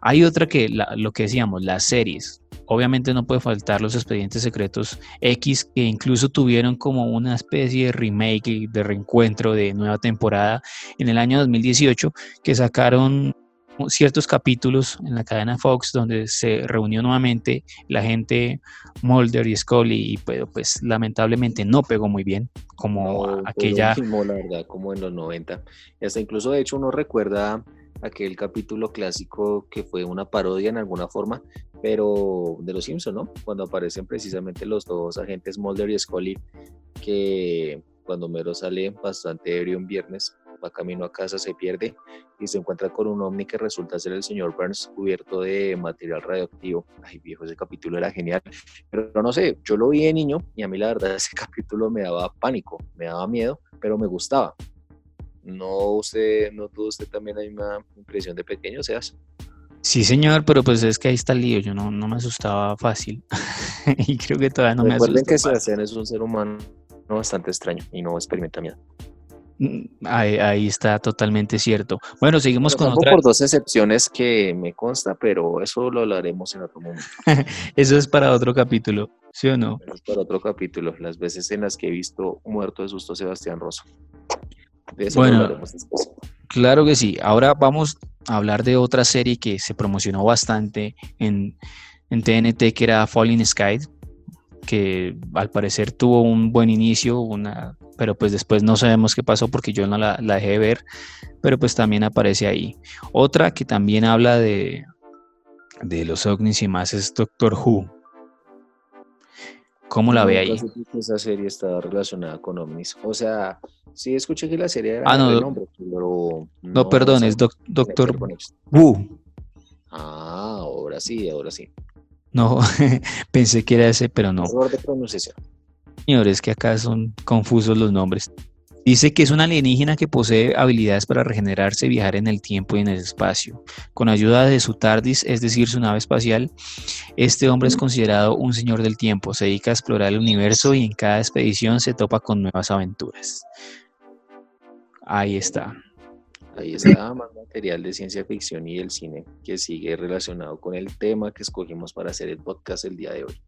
Hay otra que, lo que decíamos, las series. Obviamente no puede faltar los expedientes secretos X que incluso tuvieron como una especie de remake, de reencuentro de nueva temporada en el año 2018 que sacaron ciertos capítulos en la cadena Fox donde se reunió nuevamente la gente Mulder y Scully y pues, pues lamentablemente no pegó muy bien como aquella... la verdad, como en los 90. Hasta incluso de hecho uno recuerda aquel capítulo clásico que fue una parodia en alguna forma, pero de los Simpsons, ¿no? Cuando aparecen precisamente los dos agentes Mulder y Scully, que cuando Mero sale bastante ebrio un viernes, va camino a casa, se pierde y se encuentra con un ovni que resulta ser el señor Burns cubierto de material radioactivo. Ay, viejo, ese capítulo era genial. Pero no sé, yo lo vi de niño y a mí la verdad ese capítulo me daba pánico, me daba miedo, pero me gustaba. ¿No usted, no tuvo usted también la misma impresión de pequeño, Seas? Sí, señor, pero pues es que ahí está el lío. Yo no, no me asustaba fácil. y creo que todavía no me asusta. Recuerden que Sebastián es un ser humano bastante extraño y no experimenta miedo. Mm, ahí, está totalmente cierto. Bueno, seguimos con otra. por dos excepciones que me consta, pero eso lo hablaremos en otro momento. eso es para otro capítulo, ¿sí o no? es para otro capítulo, las veces en las que he visto muerto de susto Sebastián Rosso. Bueno, claro que sí. Ahora vamos a hablar de otra serie que se promocionó bastante en, en TNT, que era Falling Sky, que al parecer tuvo un buen inicio, una, pero pues después no sabemos qué pasó porque yo no la, dejé de ver, pero pues también aparece ahí. Otra que también habla de, de los ovnis y más es Doctor Who. ¿Cómo la ve ahí? Esa serie está relacionada con ovnis. O sea, sí escuché que la serie era ah, no, nombre, pero no, perdón, es Doctor Who. Ah, ahora sí, ahora sí. No, pensé que era ese, pero no. Error de pronunciación. Señores, que acá son confusos los nombres. Dice que es un alienígena que posee habilidades para regenerarse, viajar en el tiempo y en el espacio. Con ayuda de su TARDIS, es decir, su nave espacial, este hombre es considerado un señor del tiempo. Se dedica a explorar el universo y en cada expedición se topa con nuevas aventuras. Ahí está. Ahí está más material de ciencia ficción y el cine que sigue relacionado con el tema que escogimos para hacer el podcast el día de hoy.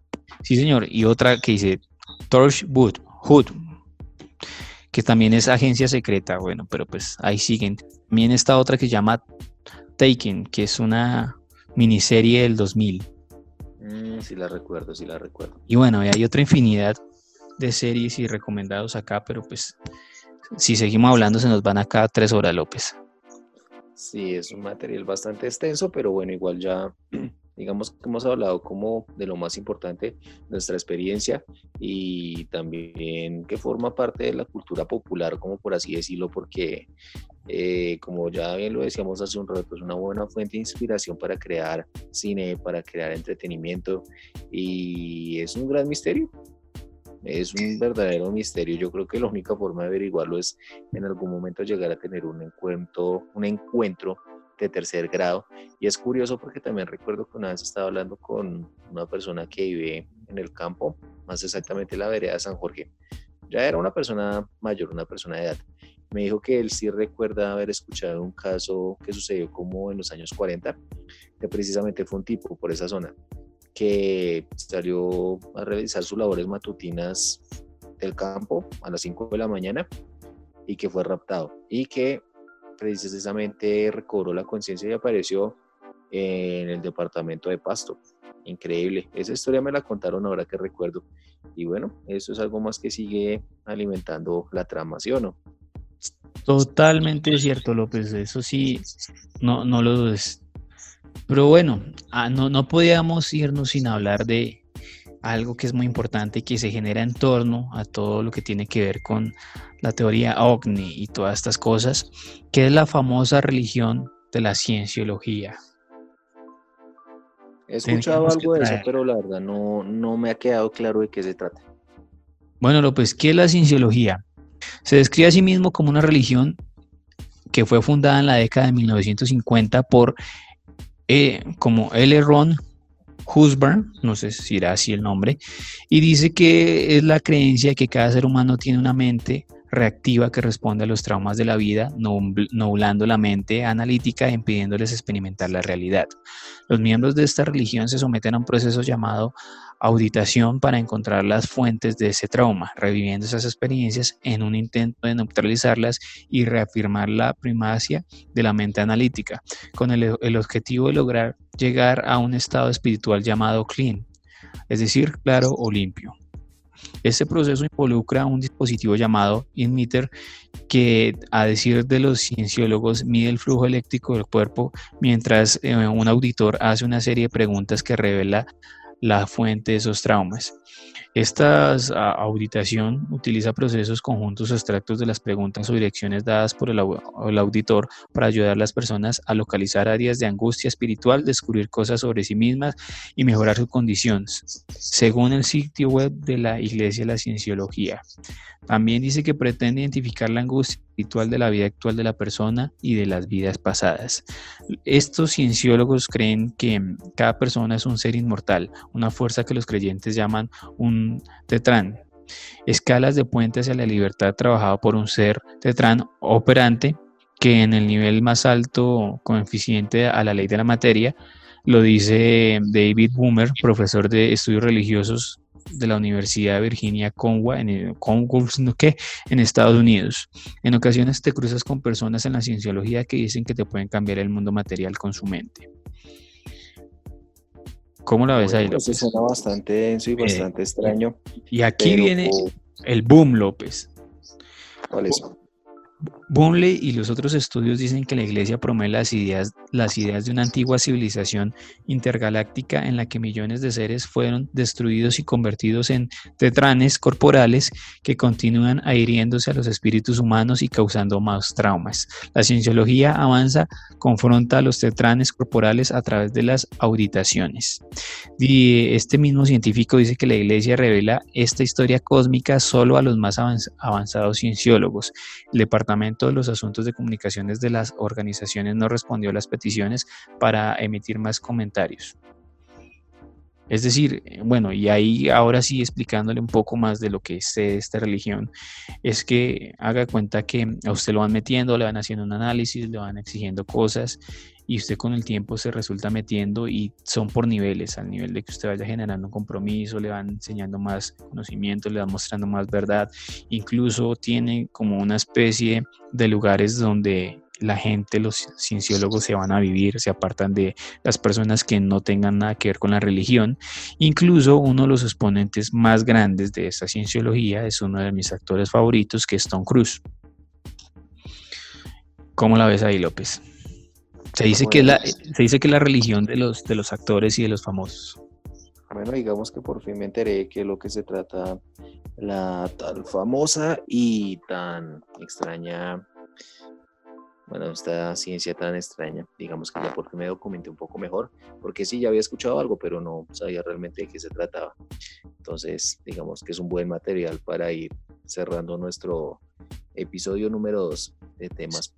Sí, señor. Y otra que dice Torchwood, Hood, que también es agencia secreta, bueno, pero pues ahí siguen. También está otra que se llama Taken, que es una miniserie del 2000. Mm, sí la recuerdo, sí la recuerdo. Y bueno, hay otra infinidad de series y recomendados acá, pero pues si seguimos hablando se nos van acá tres horas, López. Sí, es un material bastante extenso, pero bueno, igual ya digamos que hemos hablado como de lo más importante, nuestra experiencia y también que forma parte de la cultura popular, como por así decirlo, porque eh, como ya bien lo decíamos hace un rato, es una buena fuente de inspiración para crear cine, para crear entretenimiento y es un gran misterio. Es un verdadero misterio. Yo creo que la única forma de averiguarlo es en algún momento llegar a tener un encuentro, un encuentro de tercer grado. Y es curioso porque también recuerdo que una vez estaba hablando con una persona que vive en el campo, más exactamente en la vereda de San Jorge. Ya era una persona mayor, una persona de edad. Me dijo que él sí recuerda haber escuchado un caso que sucedió como en los años 40, que precisamente fue un tipo por esa zona, que salió a realizar sus labores matutinas del campo a las 5 de la mañana y que fue raptado y que precisamente recobró la conciencia y apareció en el departamento de Pasto. Increíble. Esa historia me la contaron ahora que recuerdo. Y bueno, eso es algo más que sigue alimentando la trama, ¿sí o no? Totalmente cierto, López. Eso sí, no, no lo dudes. Pero bueno, ah, no, no podíamos irnos sin hablar de algo que es muy importante que se genera en torno a todo lo que tiene que ver con la teoría OVNI y todas estas cosas, que es la famosa religión de la cienciología. He escuchado algo de eso, pero la verdad no, no me ha quedado claro de qué se trata. Bueno, López, ¿qué es la cienciología? Se describe a sí mismo como una religión que fue fundada en la década de 1950 por eh, como L. Ron Husburn, no sé si era así el nombre, y dice que es la creencia de que cada ser humano tiene una mente reactiva que responde a los traumas de la vida, nublando la mente analítica e impidiéndoles experimentar la realidad. Los miembros de esta religión se someten a un proceso llamado auditación para encontrar las fuentes de ese trauma, reviviendo esas experiencias en un intento de neutralizarlas y reafirmar la primacia de la mente analítica, con el objetivo de lograr llegar a un estado espiritual llamado clean, es decir, claro o limpio. Este proceso involucra un dispositivo llamado InMeter que, a decir de los cienciólogos, mide el flujo eléctrico del cuerpo mientras eh, un auditor hace una serie de preguntas que revela la fuente de esos traumas. Esta auditación utiliza procesos conjuntos extractos de las preguntas o direcciones dadas por el, auditor para ayudar a las personas a localizar áreas de angustia espiritual, descubrir cosas sobre sí mismas y mejorar sus condiciones, según el sitio web de la Iglesia de la Cienciología. También dice que pretende identificar la angustia espiritual de la vida actual de la persona y de las vidas pasadas. Estos cienciólogos creen que cada persona es un ser inmortal, una fuerza que los creyentes llaman un tetrán. Escalas de puente hacia la libertad trabajado por un ser tetrán operante que en el nivel más alto coeficiente a la ley de la materia, lo dice David Boomer, profesor de estudios religiosos de la Universidad de Virginia Conwa en, en Estados Unidos. En ocasiones te cruzas con personas en la cienciología que dicen que te pueden cambiar el mundo material con su mente. ¿Cómo la ves ahí, López? Eso suena bastante denso y eh, bastante extraño. Y aquí viene el boom, López. ¿Cuál es? Bunley y los otros estudios dicen que la Iglesia promueve las ideas, las ideas de una antigua civilización intergaláctica en la que millones de seres fueron destruidos y convertidos en tetranes corporales que continúan adhiriéndose a los espíritus humanos y causando más traumas. La cienciología avanza, confronta a los tetranes corporales a través de las auditaciones. Y este mismo científico dice que la Iglesia revela esta historia cósmica solo a los más avanzados cienciólogos. El departamento de los Asuntos de Comunicaciones de las organizaciones no respondió a las peticiones para emitir más comentarios. Es decir, eh, bueno, y ahí ahora sí explicándole un poco más de lo que es esta religión, es que haga cuenta que a usted lo van metiendo, le van haciendo un análisis, le van exigiendo cosas y usted con el tiempo se resulta metiendo y son por niveles, al nivel de que usted vaya generando un compromiso, le van enseñando más conocimiento, le van mostrando más verdad, incluso tiene como una especie de lugares donde la gente, los cienciólogos se van a vivir, se apartan de las personas que no tengan nada que ver con la religión. Incluso uno de los exponentes más grandes de esta cienciología es uno de mis actores favoritos, que es Tom Cruise. ¿Cómo la ves ahí, López? Se dice, que la, se dice que la religión de los, de los actores y de los famosos. Bueno, digamos que por fin me enteré que lo que se trata la tal famosa y tan extraña, bueno, esta ciencia tan extraña, digamos que ya porque me documenté un poco mejor, porque sí, ya había escuchado algo, pero no sabía realmente de qué se trataba. Entonces, digamos que es un buen material para ir cerrando nuestro episodio número 2 de temas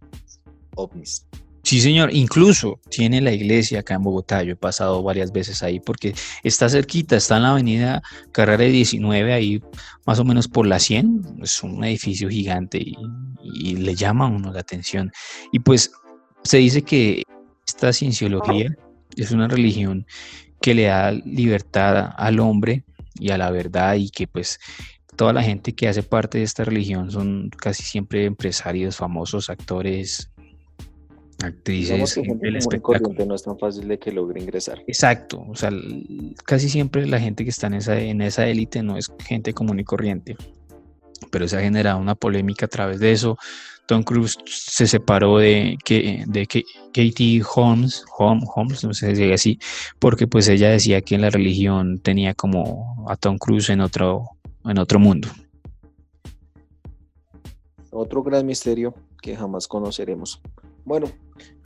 ovnis. Sí, señor. Incluso tiene la iglesia acá en Bogotá. Yo he pasado varias veces ahí porque está cerquita, está en la avenida Carrera 19, ahí más o menos por la 100. Es un edificio gigante y, le llama a uno la atención. Y pues se dice que esta cienciología es una religión que le da libertad al hombre y a la verdad y que pues toda la gente que hace parte de esta religión son casi siempre empresarios famosos, actores, actrices el espectáculo. no es tan fácil de que logre ingresar. Exacto, o sea, casi siempre la gente que está en esa en esa élite no es gente común y corriente, pero se ha generado una polémica a través de eso. Tom Cruise se separó de, que, de que Katie Holmes, Holmes, no sé si dice así, porque pues ella decía que en la religión tenía como a Tom Cruise en otro, en otro mundo. Otro gran misterio que jamás conoceremos. Bueno,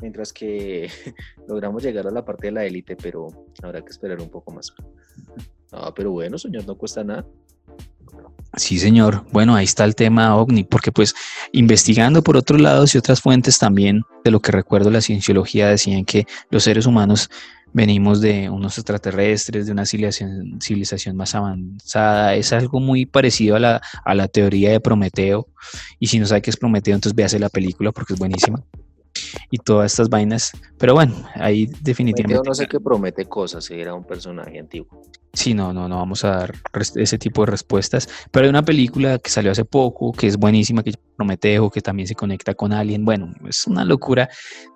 mientras que logramos llegar a la parte de la élite, pero habrá que esperar un poco más. Ah, pero bueno, señor, no cuesta nada. Sí, señor. Bueno, ahí está el tema ovni, porque pues investigando por otros lados y otras fuentes también, de lo que recuerdo la cienciología decían que los seres humanos venimos de unos extraterrestres, de una civilización, civilización más avanzada. Es algo muy parecido a la, a la teoría de Prometeo. Y si no sabe qué es Prometeo, entonces véase la película porque es buenísima y todas estas vainas. Pero bueno, ahí definitivamente. Yo no sé qué promete cosas, era un personaje antiguo. Sí, no, no, no vamos a dar ese tipo de respuestas. Pero hay una película que salió hace poco, que es buenísima, que Prometeo, que también se conecta con Alien. Bueno, es una locura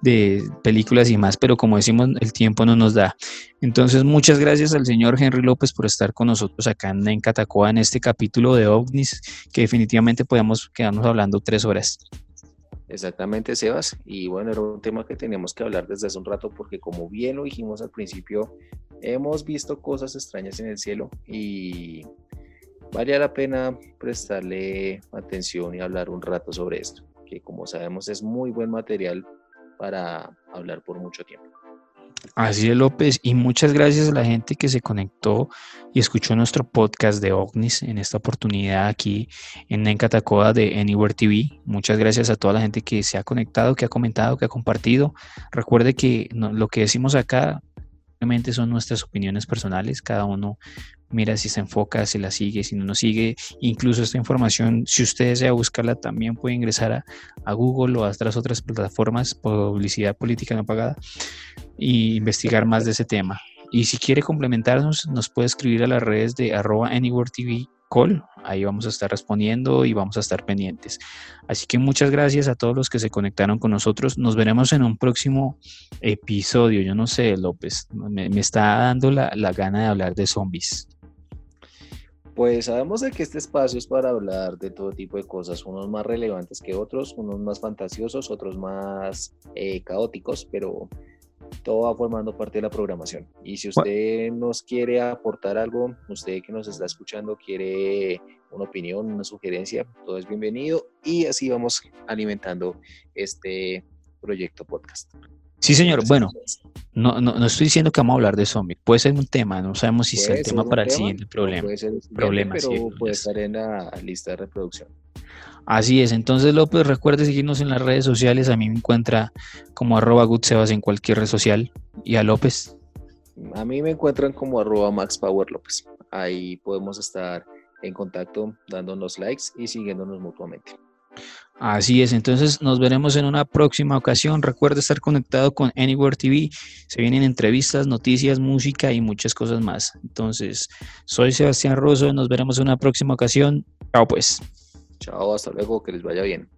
de películas y más, pero como decimos, el tiempo no nos da. Entonces, muchas gracias al señor Henry López por estar con nosotros acá en, Catacoa en este capítulo de OVNIS, que definitivamente podemos quedarnos hablando tres horas. Exactamente, Sebas. Y bueno, era un tema que teníamos que hablar desde hace un rato porque como bien lo dijimos al principio, hemos visto cosas extrañas en el cielo y vale la pena prestarle atención y hablar un rato sobre esto, que como sabemos es muy buen material para hablar por mucho tiempo. Así es, López, y muchas gracias a la gente que se conectó y escuchó nuestro podcast de OVNIS en esta oportunidad aquí en Nencatacoa de Anywhere TV. Muchas gracias a toda la gente que se ha conectado, que ha comentado, que ha compartido. Recuerde que lo que decimos acá Obviamente son nuestras opiniones personales, cada uno mira si se enfoca, si la sigue, si no nos sigue. Incluso esta información, si usted desea buscarla, también puede ingresar a, a Google o a otras otras plataformas, publicidad política no pagada, y investigar más de ese tema. Y si quiere complementarnos, nos puede escribir a las redes de arroba call. Ahí vamos a estar respondiendo y vamos a estar pendientes. Así que muchas gracias a todos los que se conectaron con nosotros. Nos veremos en un próximo episodio. Yo no sé, López, me, está dando la, la gana de hablar de zombies. Pues sabemos de que este espacio es para hablar de todo tipo de cosas, unos más relevantes que otros, unos más fantasiosos, otros más eh, caóticos, pero todo va formando parte de la programación. Y si usted nos quiere aportar algo, usted que nos está escuchando quiere una opinión, una sugerencia, todo es bienvenido y así vamos alimentando este proyecto podcast. Sí, señor. Bueno, no, no, no, estoy diciendo que vamos a hablar de zombies. Puede ser un tema, no sabemos si es el tema para el siguiente problema. Puede ser problema, pero puede estar en la lista de reproducción. Así es, entonces López, recuerde seguirnos en las redes sociales, a mí me encuentra como arroba gutsebas en cualquier red social y a López. A mí me encuentran como arroba maxpowerlópez, ahí podemos estar en contacto dándonos likes y siguiéndonos mutuamente. Así es, entonces nos veremos en una próxima ocasión. Recuerde estar conectado con Anywhere TV. Se vienen entrevistas, noticias, música y muchas cosas más. Entonces, soy Sebastián Rosso, nos veremos en una próxima ocasión. Chao pues. Chao, hasta luego, que les vaya bien.